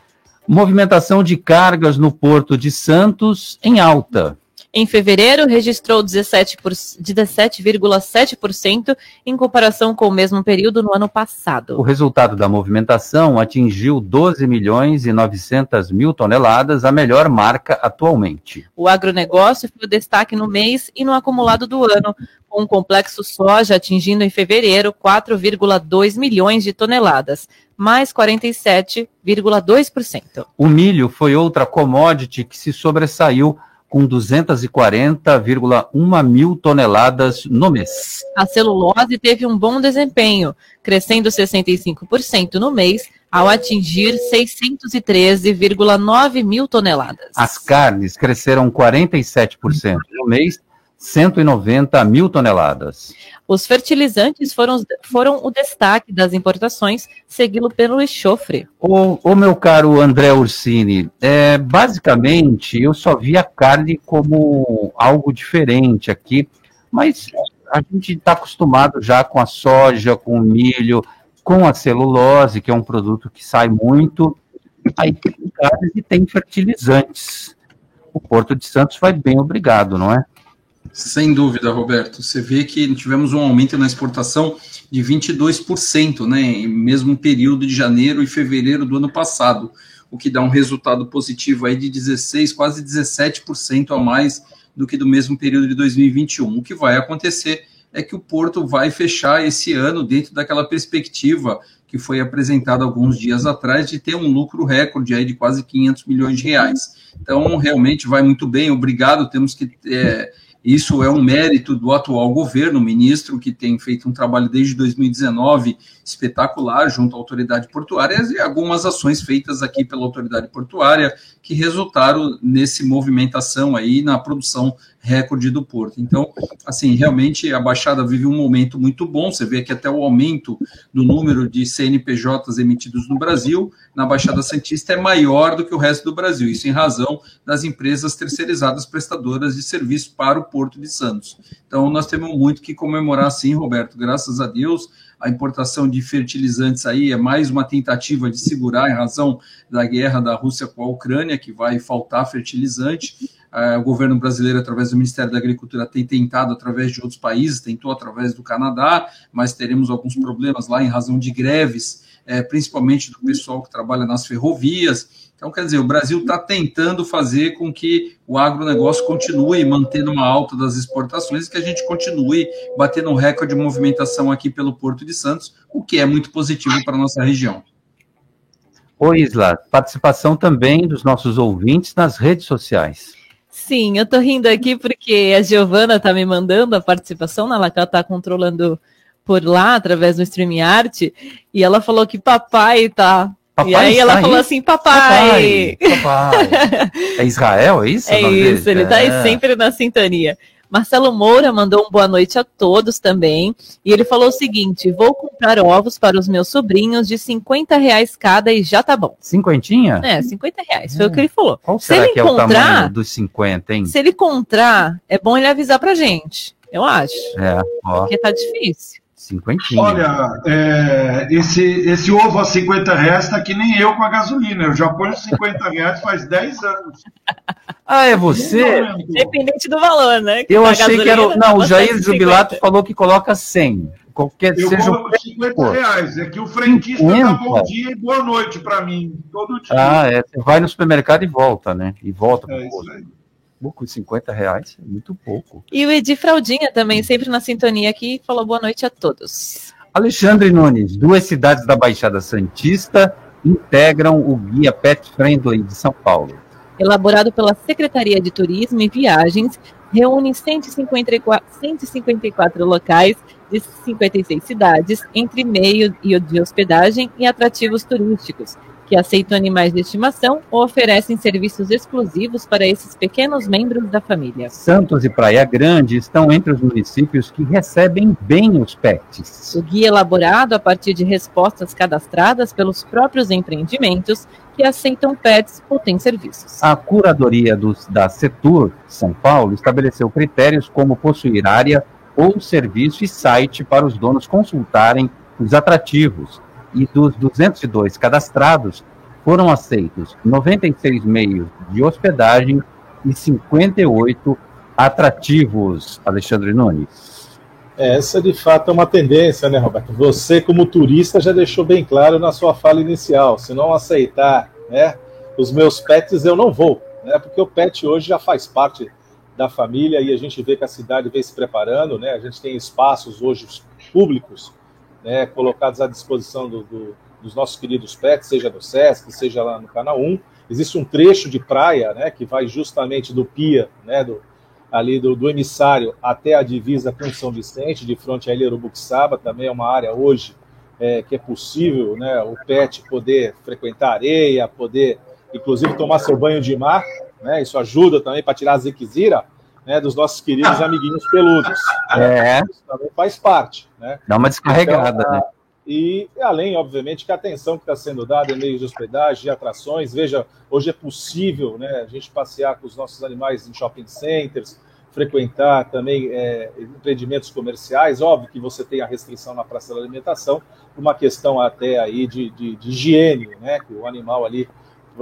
Movimentação de cargas no Porto de Santos em alta. Em fevereiro, registrou 17 por- 17,7% em comparação com o mesmo período no ano passado. O resultado da movimentação atingiu 12 milhões e 900 mil toneladas, a melhor marca atualmente. O agronegócio foi o destaque no mês e no acumulado do ano, com o complexo soja atingindo em fevereiro 4,2 milhões de toneladas, mais 47,2%. O milho foi outra commodity que se sobressaiu com 240,1 mil toneladas no mês. A celulose teve um bom desempenho, crescendo 65% no mês, ao atingir 613,9 mil toneladas. As carnes cresceram 47% no mês, 190 mil toneladas. Os fertilizantes foram, foram o destaque das importações, seguido pelo enxofre. Ô, ô, meu caro André Ursini, é, basicamente eu só vi a carne como algo diferente aqui, mas a gente está acostumado já com a soja, com o milho, com a celulose, que é um produto que sai muito. Aí tem carnes e tem fertilizantes. O Porto de Santos vai bem obrigado, não é? Sem dúvida, Roberto. Você vê que tivemos um aumento na exportação de 22%, né, em mesmo período de janeiro e fevereiro do ano passado, o que dá um resultado positivo aí de 16, quase 17% a mais do que do mesmo período de 2021. O que vai acontecer é que o Porto vai fechar esse ano dentro daquela perspectiva que foi apresentada alguns dias atrás de ter um lucro recorde aí de quase 500 milhões de reais. Então, realmente vai muito bem. Obrigado. Temos que é, isso é um mérito do atual governo, ministro, que tem feito um trabalho desde 2019 espetacular junto à autoridade portuária e algumas ações feitas aqui pela autoridade portuária que resultaram nesse movimentação aí na produção recorde do porto. Então, assim, realmente a Baixada vive um momento muito bom. Você vê que até o aumento do número de CNPJs emitidos no Brasil, na Baixada Santista, é maior do que o resto do Brasil, isso em razão das empresas terceirizadas prestadoras de serviço para o Porto de Santos. Então, nós temos muito que comemorar, sim, Roberto, graças a Deus. A importação de fertilizantes aí é mais uma tentativa de segurar em razão da guerra da Rússia com a Ucrânia, que vai faltar fertilizante. Uh, o governo brasileiro, através do Ministério da Agricultura, tem tentado através de outros países, tentou através do Canadá, mas teremos alguns problemas lá em razão de greves, é, principalmente do pessoal que trabalha nas ferrovias. Então, quer dizer, o Brasil está tentando fazer com que o agronegócio continue mantendo uma alta das exportações e que a gente continue batendo um recorde de movimentação aqui pelo Porto de Santos, o que é muito positivo para a nossa região. Oi, Isla, participação também dos nossos ouvintes nas redes sociais. Sim, eu tô rindo aqui porque a Giovana tá me mandando a participação, ela tá controlando por lá através do StreamYard, e ela falou que papai tá. Papai e aí ela falou assim, papai. Papai. papai. é Israel, é isso? É isso, ele tá aí é. sempre na sintonia. Marcelo Moura mandou um boa noite a todos também. E ele falou o seguinte: vou comprar ovos para os meus sobrinhos de 50 reais cada e já tá bom. Cinquentinha? É, 50 reais. Foi é. o que ele falou. Qual se será ele que é tamanho dos 50, hein? Se ele encontrar, é bom ele avisar pra gente. Eu acho. É, ó. Porque tá difícil. Cinquentinha. Olha, é, esse, esse ovo a 50 reais tá que nem eu com a gasolina. Eu já ponho 50 reais faz 10 anos. Ah, é você? Dependente do valor, né? eu achei que era. Não, o Jair Jubilato falou que coloca 100. Qualquer eu seja coloco 50 reais. É que o frentista 50? dá bom dia e boa noite para mim, todo dia. Ah, é. Você vai no supermercado e volta, né? E volta para é isso aí pouco, 50 reais, é muito pouco. E o Edi Fraldinha também, sempre na sintonia aqui, falou boa noite a todos. Alexandre Nunes, duas cidades da Baixada Santista integram o Guia Pet Friendly de São Paulo. Elaborado pela Secretaria de Turismo e Viagens, reúne 154, 154 locais de 56 cidades, entre meio e de hospedagem e atrativos turísticos, que aceitam animais de estimação ou oferecem serviços exclusivos para esses pequenos membros da família. Santos e Praia Grande estão entre os municípios que recebem bem os pets. O guia elaborado a partir de respostas cadastradas pelos próprios empreendimentos que aceitam pets ou têm serviços. A curadoria dos, da Setur São Paulo estabeleceu critérios como possuir área ou serviço e site para os donos consultarem os atrativos, e dos 202 cadastrados, foram aceitos 96 meios de hospedagem e 58 atrativos, Alexandre Nunes. Essa de fato é uma tendência, né, Roberto? Você, como turista, já deixou bem claro na sua fala inicial: se não aceitar né, os meus pets, eu não vou, né, porque o pet hoje já faz parte da família e a gente vê que a cidade vem se preparando, né, a gente tem espaços hoje públicos né, colocados à disposição do, do, dos nossos queridos pets, seja no SESC, seja lá no Canal 1. Existe um trecho de praia né, que vai justamente do Pia, né, do, ali do, do, emissário até a divisa com São Vicente, de frente à Ilha Urubuxaba, também é uma área hoje é, que é possível né, o pet poder frequentar areia, poder inclusive tomar seu banho de mar, né, isso ajuda também para tirar a ziquezira, né, dos nossos queridos amiguinhos peludos. É. Isso também faz parte. Né? Dá uma descarregada, então, né? E além, obviamente, que a atenção que está sendo dada em meios de hospedagem, de atrações, veja, hoje é possível né, a gente passear com os nossos animais em shopping centers, frequentar também é, empreendimentos comerciais. Óbvio que você tem a restrição na praça da alimentação, uma questão até aí de, de, de higiene, né, que o animal ali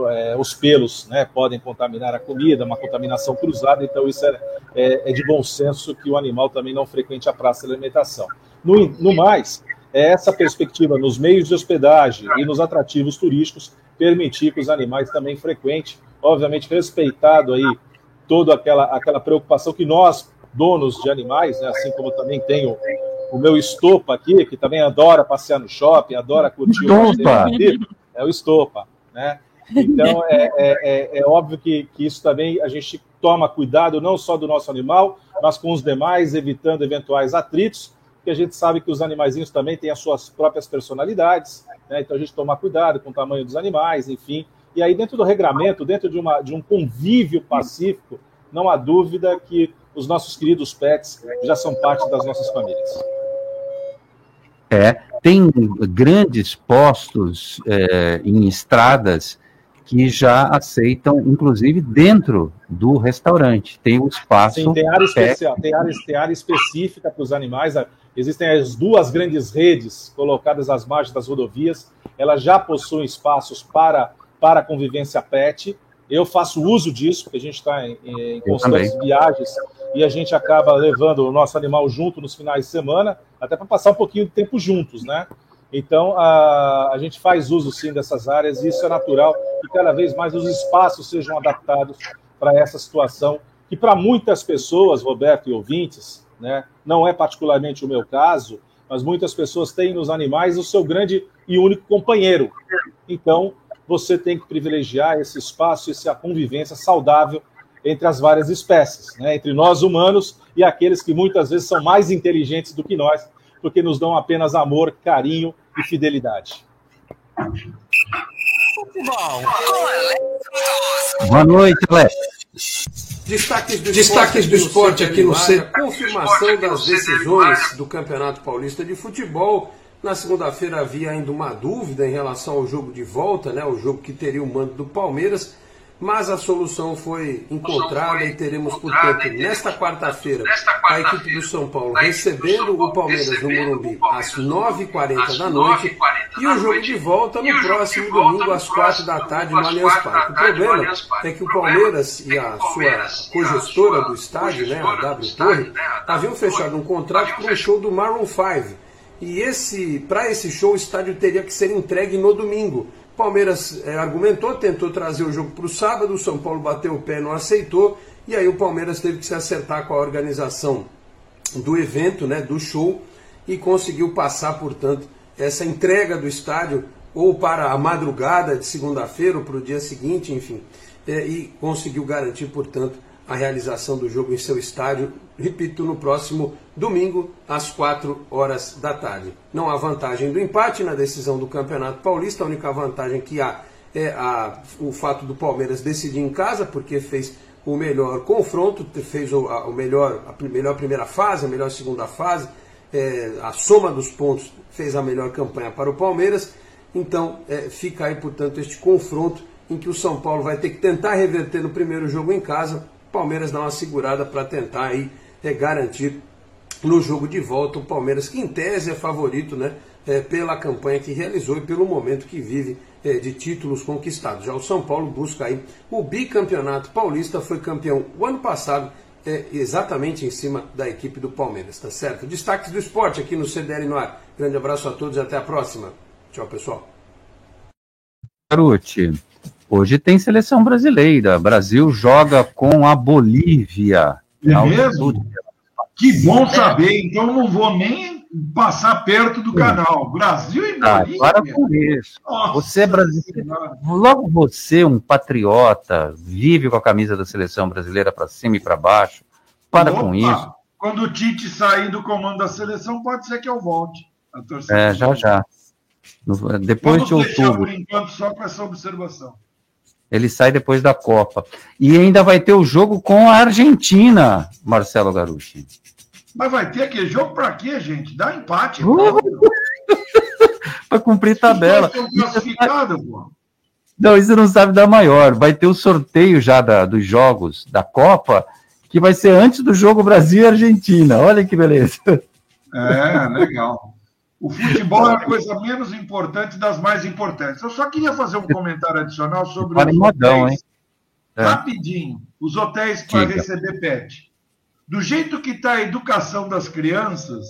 é, os pelos né, podem contaminar a comida, uma contaminação cruzada, então isso é, é, é, de bom senso que o animal também não frequente a praça de alimentação. No, no mais, é essa perspectiva nos meios de hospedagem e nos atrativos turísticos permitir que os animais também frequentem, obviamente respeitado aí toda aquela, aquela preocupação que nós, donos de animais, né, assim como também tenho o meu estopa aqui, que também adora passear no shopping, adora curtir estopa. o é o estopa, né? Então, é, é, é, é, óbvio que, que isso também a gente toma cuidado, não só do nosso animal, mas com os demais, evitando eventuais atritos, porque a gente sabe que os animaizinhos também têm as suas próprias personalidades, né? então a gente toma cuidado com o tamanho dos animais, enfim. E aí, dentro do regramento, dentro de, uma, de um convívio pacífico, não há dúvida que os nossos queridos pets já são parte das nossas famílias. É, tem grandes postos é, em estradas que já aceitam, inclusive dentro do restaurante. Tem o espaço. Sim, tem área especial, tem área, tem área específica para os animais. Existem as duas grandes redes colocadas às margens das rodovias. Elas já possuem espaços para, para convivência pet. Eu faço uso disso, porque a gente está em, em constantes viagens e a gente acaba levando o nosso animal junto nos finais de semana, até para passar um pouquinho de tempo juntos, né? Então, a, a gente faz uso sim dessas áreas e isso é natural e cada vez mais os espaços sejam adaptados para essa situação, que para muitas pessoas, Roberto e ouvintes, né, não é particularmente o meu caso, mas muitas pessoas têm nos animais o seu grande e único companheiro. Então, você tem que privilegiar esse espaço, essa convivência saudável entre as várias espécies, né, entre nós humanos e aqueles que muitas vezes são mais inteligentes do que nós, porque nos dão apenas amor, carinho e fidelidade. Boa noite, Alex. Destaques do, Destaques do esporte aqui no centro. Confirmação das decisões do Campeonato Paulista de Futebol. Na segunda-feira havia ainda uma dúvida em relação ao jogo de volta, né? O jogo que teria o mando do Palmeiras mas a solução foi encontrada e teremos, portanto, nesta quarta-feira, a equipe do São Paulo recebendo o Palmeiras no Morumbi às 9h40 da noite e o jogo de volta no próximo domingo às 4 da tarde no Allianz Parque. O problema é que o Palmeiras e a sua cogestora do estádio, né, a W Torre, haviam fechado um contrato para o show do Maroon 5. E esse, para esse show, o estádio teria que ser entregue no domingo. Palmeiras é, argumentou, tentou trazer o jogo para o sábado, o São Paulo bateu o pé, não aceitou, e aí o Palmeiras teve que se acertar com a organização do evento, né, do show, e conseguiu passar, portanto, essa entrega do estádio ou para a madrugada de segunda-feira ou para o dia seguinte, enfim, é, e conseguiu garantir, portanto, a realização do jogo em seu estádio, repito, no próximo domingo, às 4 horas da tarde. Não há vantagem do empate na decisão do Campeonato Paulista, a única vantagem que há é a, o fato do Palmeiras decidir em casa, porque fez o melhor confronto, fez o, a, o melhor, a melhor primeira fase, a melhor segunda fase, é, a soma dos pontos fez a melhor campanha para o Palmeiras. Então é, fica aí, portanto, este confronto em que o São Paulo vai ter que tentar reverter no primeiro jogo em casa Palmeiras dá uma segurada para tentar aí é, garantir no jogo de volta o Palmeiras, que em tese é favorito, né? É, pela campanha que realizou e pelo momento que vive é, de títulos conquistados. Já o São Paulo busca aí o bicampeonato paulista, foi campeão o ano passado, é, exatamente em cima da equipe do Palmeiras, tá certo? Destaques do esporte aqui no CDL no ar. Grande abraço a todos e até a próxima. Tchau, pessoal. Garote. Hoje tem seleção brasileira. Brasil joga com a Bolívia. É mesmo? Que bom saber. Então não vou nem passar perto do canal. Brasil e ah, Bolívia. Ah, para com isso. Nossa, você é brasileiro. Logo você, um patriota, vive com a camisa da seleção brasileira para cima e para baixo. Para Opa, com isso. Quando o Tite sair do comando da seleção, pode ser que eu volte. É, já já. Depois Vamos de outubro. por enquanto só com essa observação. Ele sai depois da Copa. E ainda vai ter o jogo com a Argentina, Marcelo Garucci. Mas vai ter aquele jogo para quê, gente? Dá empate. Uh! para cumprir tabela. Não, isso não sabe da maior. Vai ter o sorteio já da, dos jogos da Copa, que vai ser antes do jogo Brasil e Argentina. Olha que beleza. É, legal. O futebol é a coisa menos importante das mais importantes. Eu só queria fazer um comentário adicional sobre os modão, hotéis. É. Rapidinho, os hotéis para receber pet. Do jeito que está a educação das crianças,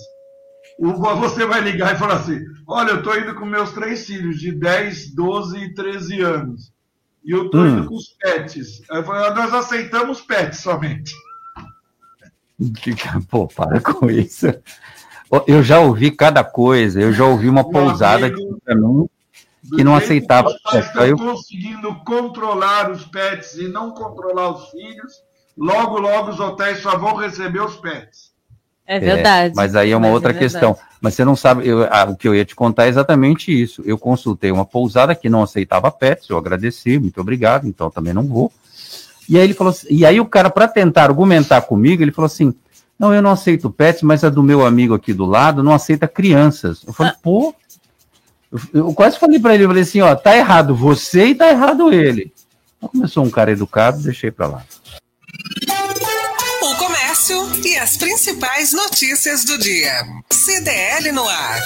você vai ligar e falar assim: olha, eu estou indo com meus três filhos de 10, 12 e 13 anos. E eu estou hum. indo com os pets. Falei, nós aceitamos pets somente. Pô, para com isso. Eu já ouvi cada coisa, eu já ouvi uma Meu pousada amigo, que, mim, que não aceitava. Que estão eu... conseguindo controlar os pets e não controlar os filhos, logo, logo os hotéis só vão receber os pets. É verdade. É, mas aí é uma mas outra é questão. Mas você não sabe, eu, ah, o que eu ia te contar é exatamente isso. Eu consultei uma pousada que não aceitava pets, eu agradeci, muito obrigado, então também não vou. E aí ele falou assim, e aí o cara, para tentar argumentar comigo, ele falou assim: não, eu não aceito pets, mas a do meu amigo aqui do lado não aceita crianças. Eu falei, pô, Eu, eu quase falei para ele, eu falei assim, ó, tá errado você e tá errado ele. Então, começou um cara educado, deixei para lá. O comércio e as principais notícias do dia. CDL no ar.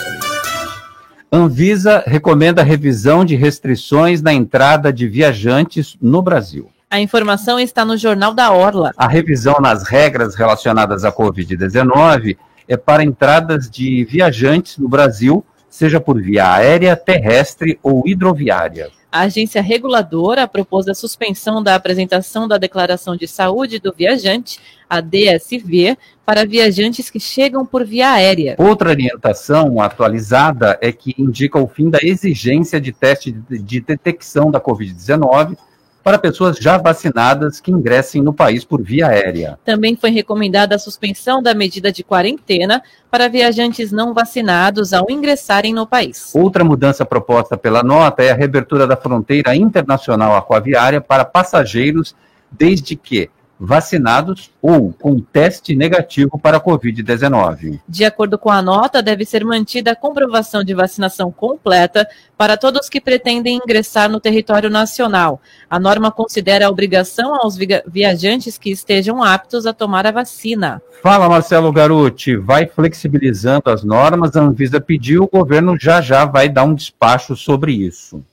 Anvisa recomenda revisão de restrições na entrada de viajantes no Brasil. A informação está no Jornal da Orla. A revisão nas regras relacionadas à Covid-19 é para entradas de viajantes no Brasil, seja por via aérea, terrestre ou hidroviária. A agência reguladora propôs a suspensão da apresentação da declaração de saúde do viajante, a DSV, para viajantes que chegam por via aérea. Outra orientação atualizada é que indica o fim da exigência de teste de, de detecção da Covid-19 para pessoas já vacinadas que ingressem no país por via aérea. Também foi recomendada a suspensão da medida de quarentena para viajantes não vacinados ao ingressarem no país. Outra mudança proposta pela nota é a reabertura da fronteira internacional aquaviária para passageiros, desde que vacinados ou com teste negativo para a Covid-19. De acordo com a nota, deve ser mantida a comprovação de vacinação completa para todos que pretendem ingressar no território nacional. A norma considera a obrigação aos viajantes que estejam aptos a tomar a vacina. Fala, Marcelo Garuti. Vai flexibilizando as normas. A Anvisa pediu, o governo já já vai dar um despacho sobre isso.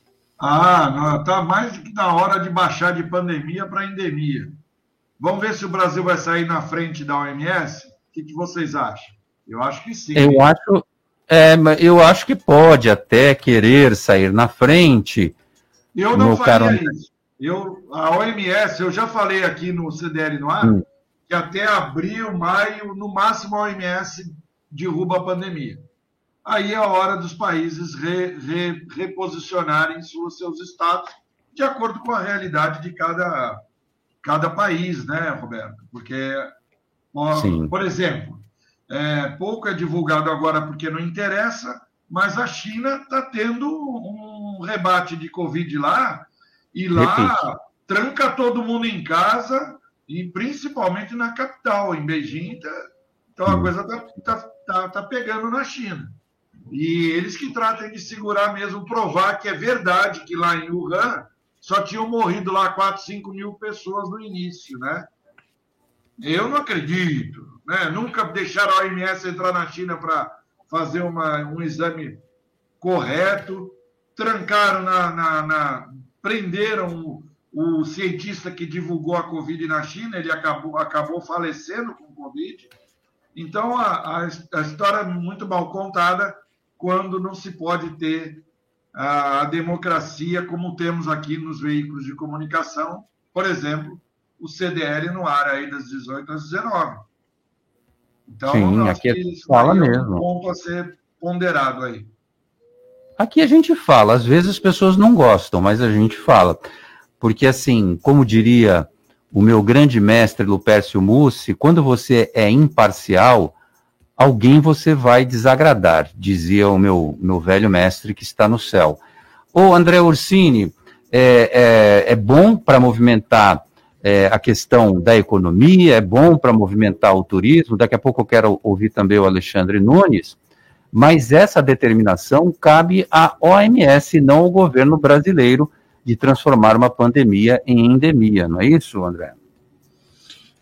Ah, está mais do que na hora de baixar de pandemia para endemia. Vamos ver se o Brasil vai sair na frente da OMS? O que, que vocês acham? Eu acho que sim. Eu acho, é, eu acho que pode até querer sair na frente. Eu não faria isso. Eu, a OMS, eu já falei aqui no CDL no ar, hum. que até abril, maio, no máximo a OMS derruba a pandemia. Aí é a hora dos países re, re, reposicionarem seus, seus estados de acordo com a realidade de cada, cada país, né, Roberto? Porque, Sim. por exemplo, é, pouco é divulgado agora porque não interessa, mas a China está tendo um rebate de Covid lá, e lá Repite. tranca todo mundo em casa, e principalmente na capital, em Beijing. Tá, então a hum. coisa está tá, tá, tá pegando na China. E eles que tratem de segurar mesmo, provar que é verdade que lá em Wuhan só tinham morrido lá 4, 5 mil pessoas no início, né? Eu não acredito, né? Nunca deixaram a OMS entrar na China para fazer uma, um exame correto, trancaram na, na, na prenderam o, o, cientista que divulgou a Covid na China, ele acabou, acabou falecendo com Covid. Então, a, a, a história é muito mal contada quando não se pode ter a democracia como temos aqui nos veículos de comunicação, por exemplo, o CDL no ar aí das 18 às 19. Então, Sim, aqui a gente fala mesmo. um ponto a ser ponderado aí. Aqui a gente fala, às vezes as pessoas não gostam, mas a gente fala. Porque, assim, como diria o meu grande mestre Lupércio Mussi, quando você é imparcial, alguém você vai desagradar, dizia o meu, meu velho mestre que está no céu. O André Ursini, é, é, é bom para movimentar é, a questão da economia, é bom para movimentar o turismo. Daqui a pouco eu quero ouvir também o Alexandre Nunes, mas essa determinação cabe à OMS, não ao governo brasileiro, de transformar uma pandemia em endemia, não é isso, André?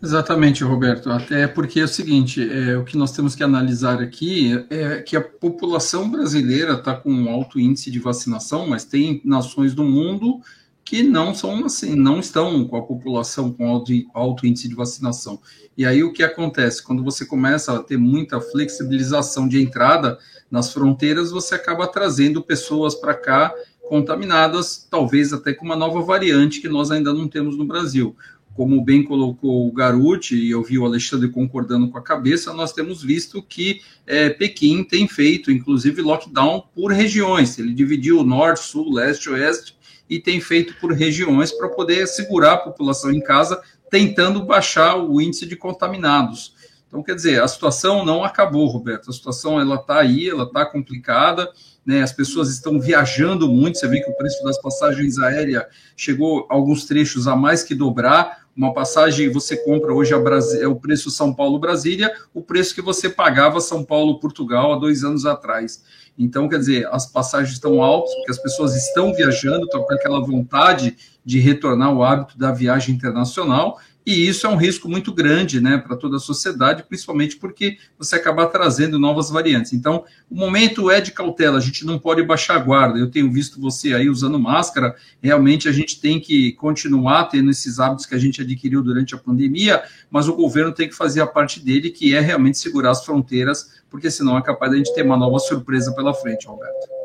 Exatamente, Roberto. Até porque é o seguinte: é, o que nós temos que analisar aqui é que a população brasileira está com um alto índice de vacinação, mas tem nações do mundo que não são assim, não estão com a população com alto, alto índice de vacinação. E aí o que acontece? Quando você começa a ter muita flexibilização de entrada nas fronteiras, você acaba trazendo pessoas para cá contaminadas, talvez até com uma nova variante que nós ainda não temos no Brasil como bem colocou o Garuti, e eu vi o Alexandre concordando com a cabeça, nós temos visto que é, Pequim tem feito, inclusive, lockdown por regiões. Ele dividiu o norte, sul, leste, oeste, e tem feito por regiões para poder segurar a população em casa, tentando baixar o índice de contaminados. Então, quer dizer, a situação não acabou, Roberto. A situação ela está aí, ela está complicada né, as pessoas estão viajando muito, você vê que o preço das passagens aéreas chegou alguns trechos a mais que dobrar. Uma passagem você compra hoje a é o preço São Paulo-Brasília, o preço que você pagava São Paulo-Portugal há dois anos atrás. Então, quer dizer, as passagens estão altas, porque as pessoas estão viajando, estão com aquela vontade de retornar ao hábito da viagem internacional, e isso é um risco muito grande né, para toda a sociedade, principalmente porque você acaba trazendo novas variantes. Então, o momento é de cautela, a gente não pode baixar a guarda. Eu tenho visto você aí usando máscara, realmente a gente tem que continuar tendo esses hábitos que a gente adquiriu durante a pandemia, mas o governo tem que fazer a parte dele, que é realmente segurar as fronteiras, porque senão é capaz de a gente ter uma nova surpresa pela frente, Alberto.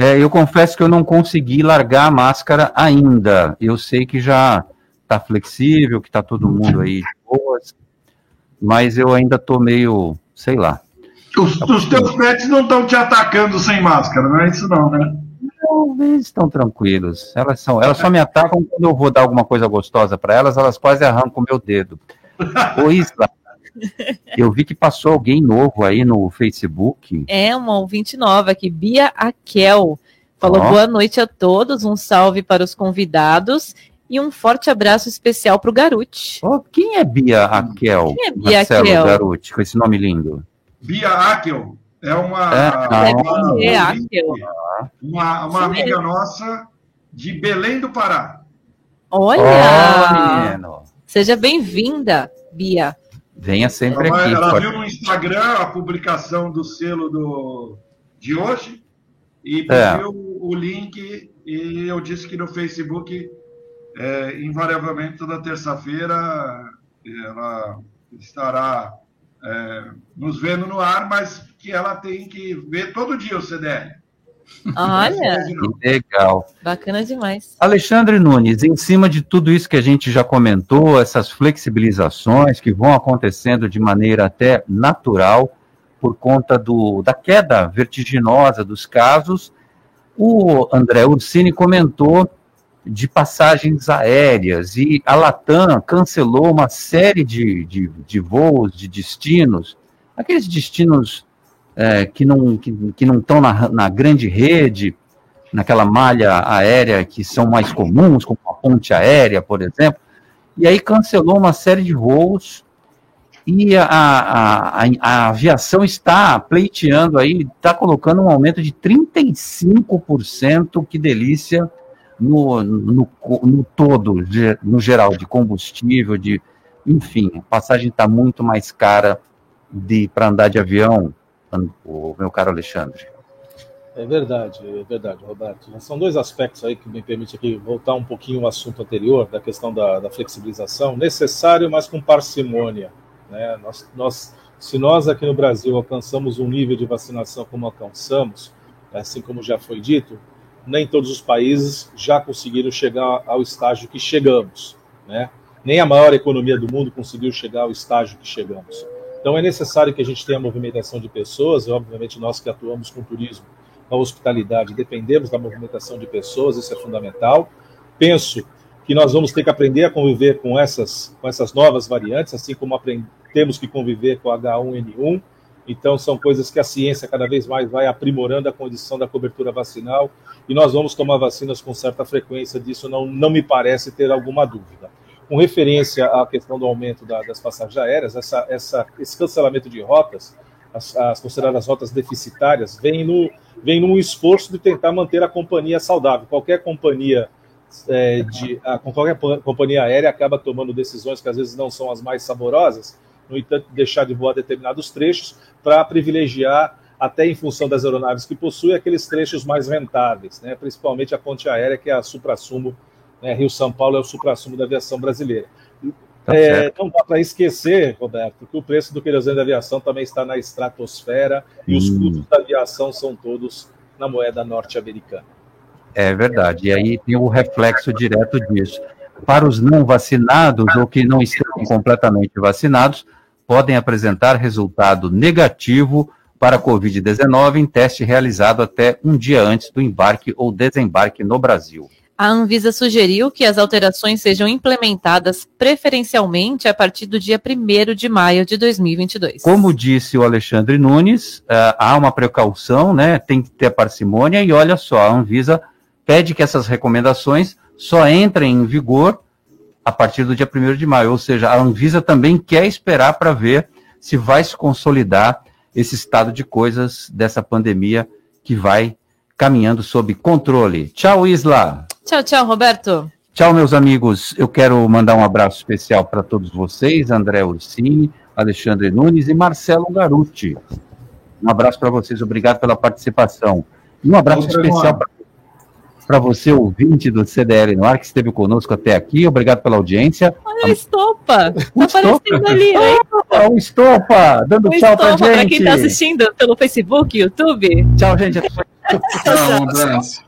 É, eu confesso que eu não consegui largar a máscara ainda. Eu sei que já tá flexível, que tá todo mundo aí de boas, mas eu ainda tô meio, sei lá. Os, os teus pets não estão te atacando sem máscara, não é isso não, né? Não, eles estão tranquilos. Elas são, elas só me atacam quando eu vou dar alguma coisa gostosa para elas, elas quase arrancam o meu dedo. Ô Isla, eu vi que passou alguém novo aí no Facebook. É, uma ouvinte nova aqui, Bia Akel. Falou Ó. boa noite a todos, um salve para os convidados e um forte abraço especial para o Garuti. Ô, quem é Bia Akel? Quem é Bia Marcelo Akel? Garuti, com esse nome lindo. Bia Akel é uma, É, uma, Deve ser Akel. uma, uma amiga nossa de Belém do Pará. Olha! Menino. Seja bem-vinda, Bia. Venha sempre Ela, aqui. ela pode- viu no Instagram a publicação do selo do, de hoje e É. pediu o link e eu disse que no Facebook, é, invariavelmente, toda terça-feira, ela estará é, nos vendo no ar, mas que ela tem que ver todo dia o CDL. Olha, legal. bacana demais. Alexandre Nunes, em cima de tudo isso que a gente já comentou, essas flexibilizações que vão acontecendo de maneira até natural, por conta do, da queda vertiginosa dos casos, o André Ursini comentou de passagens aéreas e a Latam cancelou uma série de, de, de voos, de destinos, aqueles destinos eh, que não que, que não estão na, na grande rede, naquela malha aérea que são mais comuns, como a ponte aérea, por exemplo, e aí cancelou uma série de voos e a, a, a, a aviação está pleiteando aí, está colocando um aumento de 35%, que delícia, no, no, no todo, no geral, de combustível, de enfim, a passagem está muito mais cara de para andar de avião, o meu caro Alexandre. É verdade, é verdade, Roberto. São dois aspectos aí que me permite aqui voltar um pouquinho ao assunto anterior, da questão da, da flexibilização, necessário, mas com parcimônia. Né? Nós, nós, se nós aqui no Brasil alcançamos um nível de vacinação como alcançamos, assim como já foi dito, nem todos os países já conseguiram chegar ao estágio que chegamos. Né? Nem a maior economia do mundo conseguiu chegar ao estágio que chegamos. Então é necessário que a gente tenha movimentação de pessoas, obviamente nós que atuamos com turismo, a hospitalidade, dependemos da movimentação de pessoas, isso é fundamental. Penso que nós vamos ter que aprender a conviver com essas, com essas novas variantes, assim como temos que conviver com a H1N1. Então, são coisas que a ciência cada vez mais vai aprimorando a condição da cobertura vacinal e nós vamos tomar vacinas com certa frequência, disso não, não me parece ter alguma dúvida. Com referência à questão do aumento da- das passagens aéreas, essa, essa, esse cancelamento de rotas, as, as consideradas rotas deficitárias, vem, no, vem num esforço de tentar manter a companhia saudável. Qualquer companhia é, de a, qualquer companhia aérea acaba tomando decisões que às vezes não são as mais saborosas, no entanto, deixar de voar determinados trechos para privilegiar, até em função das aeronaves que possui, aqueles trechos mais rentáveis, né? principalmente a ponte aérea, que é a supra-sumo, né? Rio-São Paulo é o supra-sumo da aviação brasileira. Tá É, não dá para esquecer, Roberto, que o preço do querosene da aviação também está na estratosfera e os Hum. custos da aviação são todos na moeda norte-americana. É verdade. E aí tem o reflexo direto disso. Para os não vacinados ou que não estão completamente vacinados, podem apresentar resultado negativo para a Covid-19 em teste realizado até um dia antes do embarque ou desembarque no Brasil. A Anvisa sugeriu que as alterações sejam implementadas preferencialmente a partir do dia 1 de maio de 2022. Como disse o Alexandre Nunes, ah, há uma precaução, né? Tem que ter parcimônia e olha só, a Anvisa pede que essas recomendações só entrem em vigor a partir do dia 1 de maio, ou seja, a Anvisa também quer esperar para ver se vai se consolidar esse estado de coisas dessa pandemia que vai caminhando sob controle. Tchau, Isla. Tchau, tchau, Roberto. Tchau, meus amigos. Eu quero mandar um abraço especial para todos vocês, André Ursini, Alexandre Nunes e Marcelo Garuti. Um abraço para vocês, obrigado pela participação. E um abraço Outra especial para você, ouvinte do CDL no ar, que esteve conosco até aqui. Obrigado pela audiência. Olha a estopa. Tá aparecendo ali, né? Ah, o Estopa, dando O tchau pra estopa, gente. pra quem tá assistindo pelo Facebook, YouTube. Tchau, gente. Tchau, um abraço.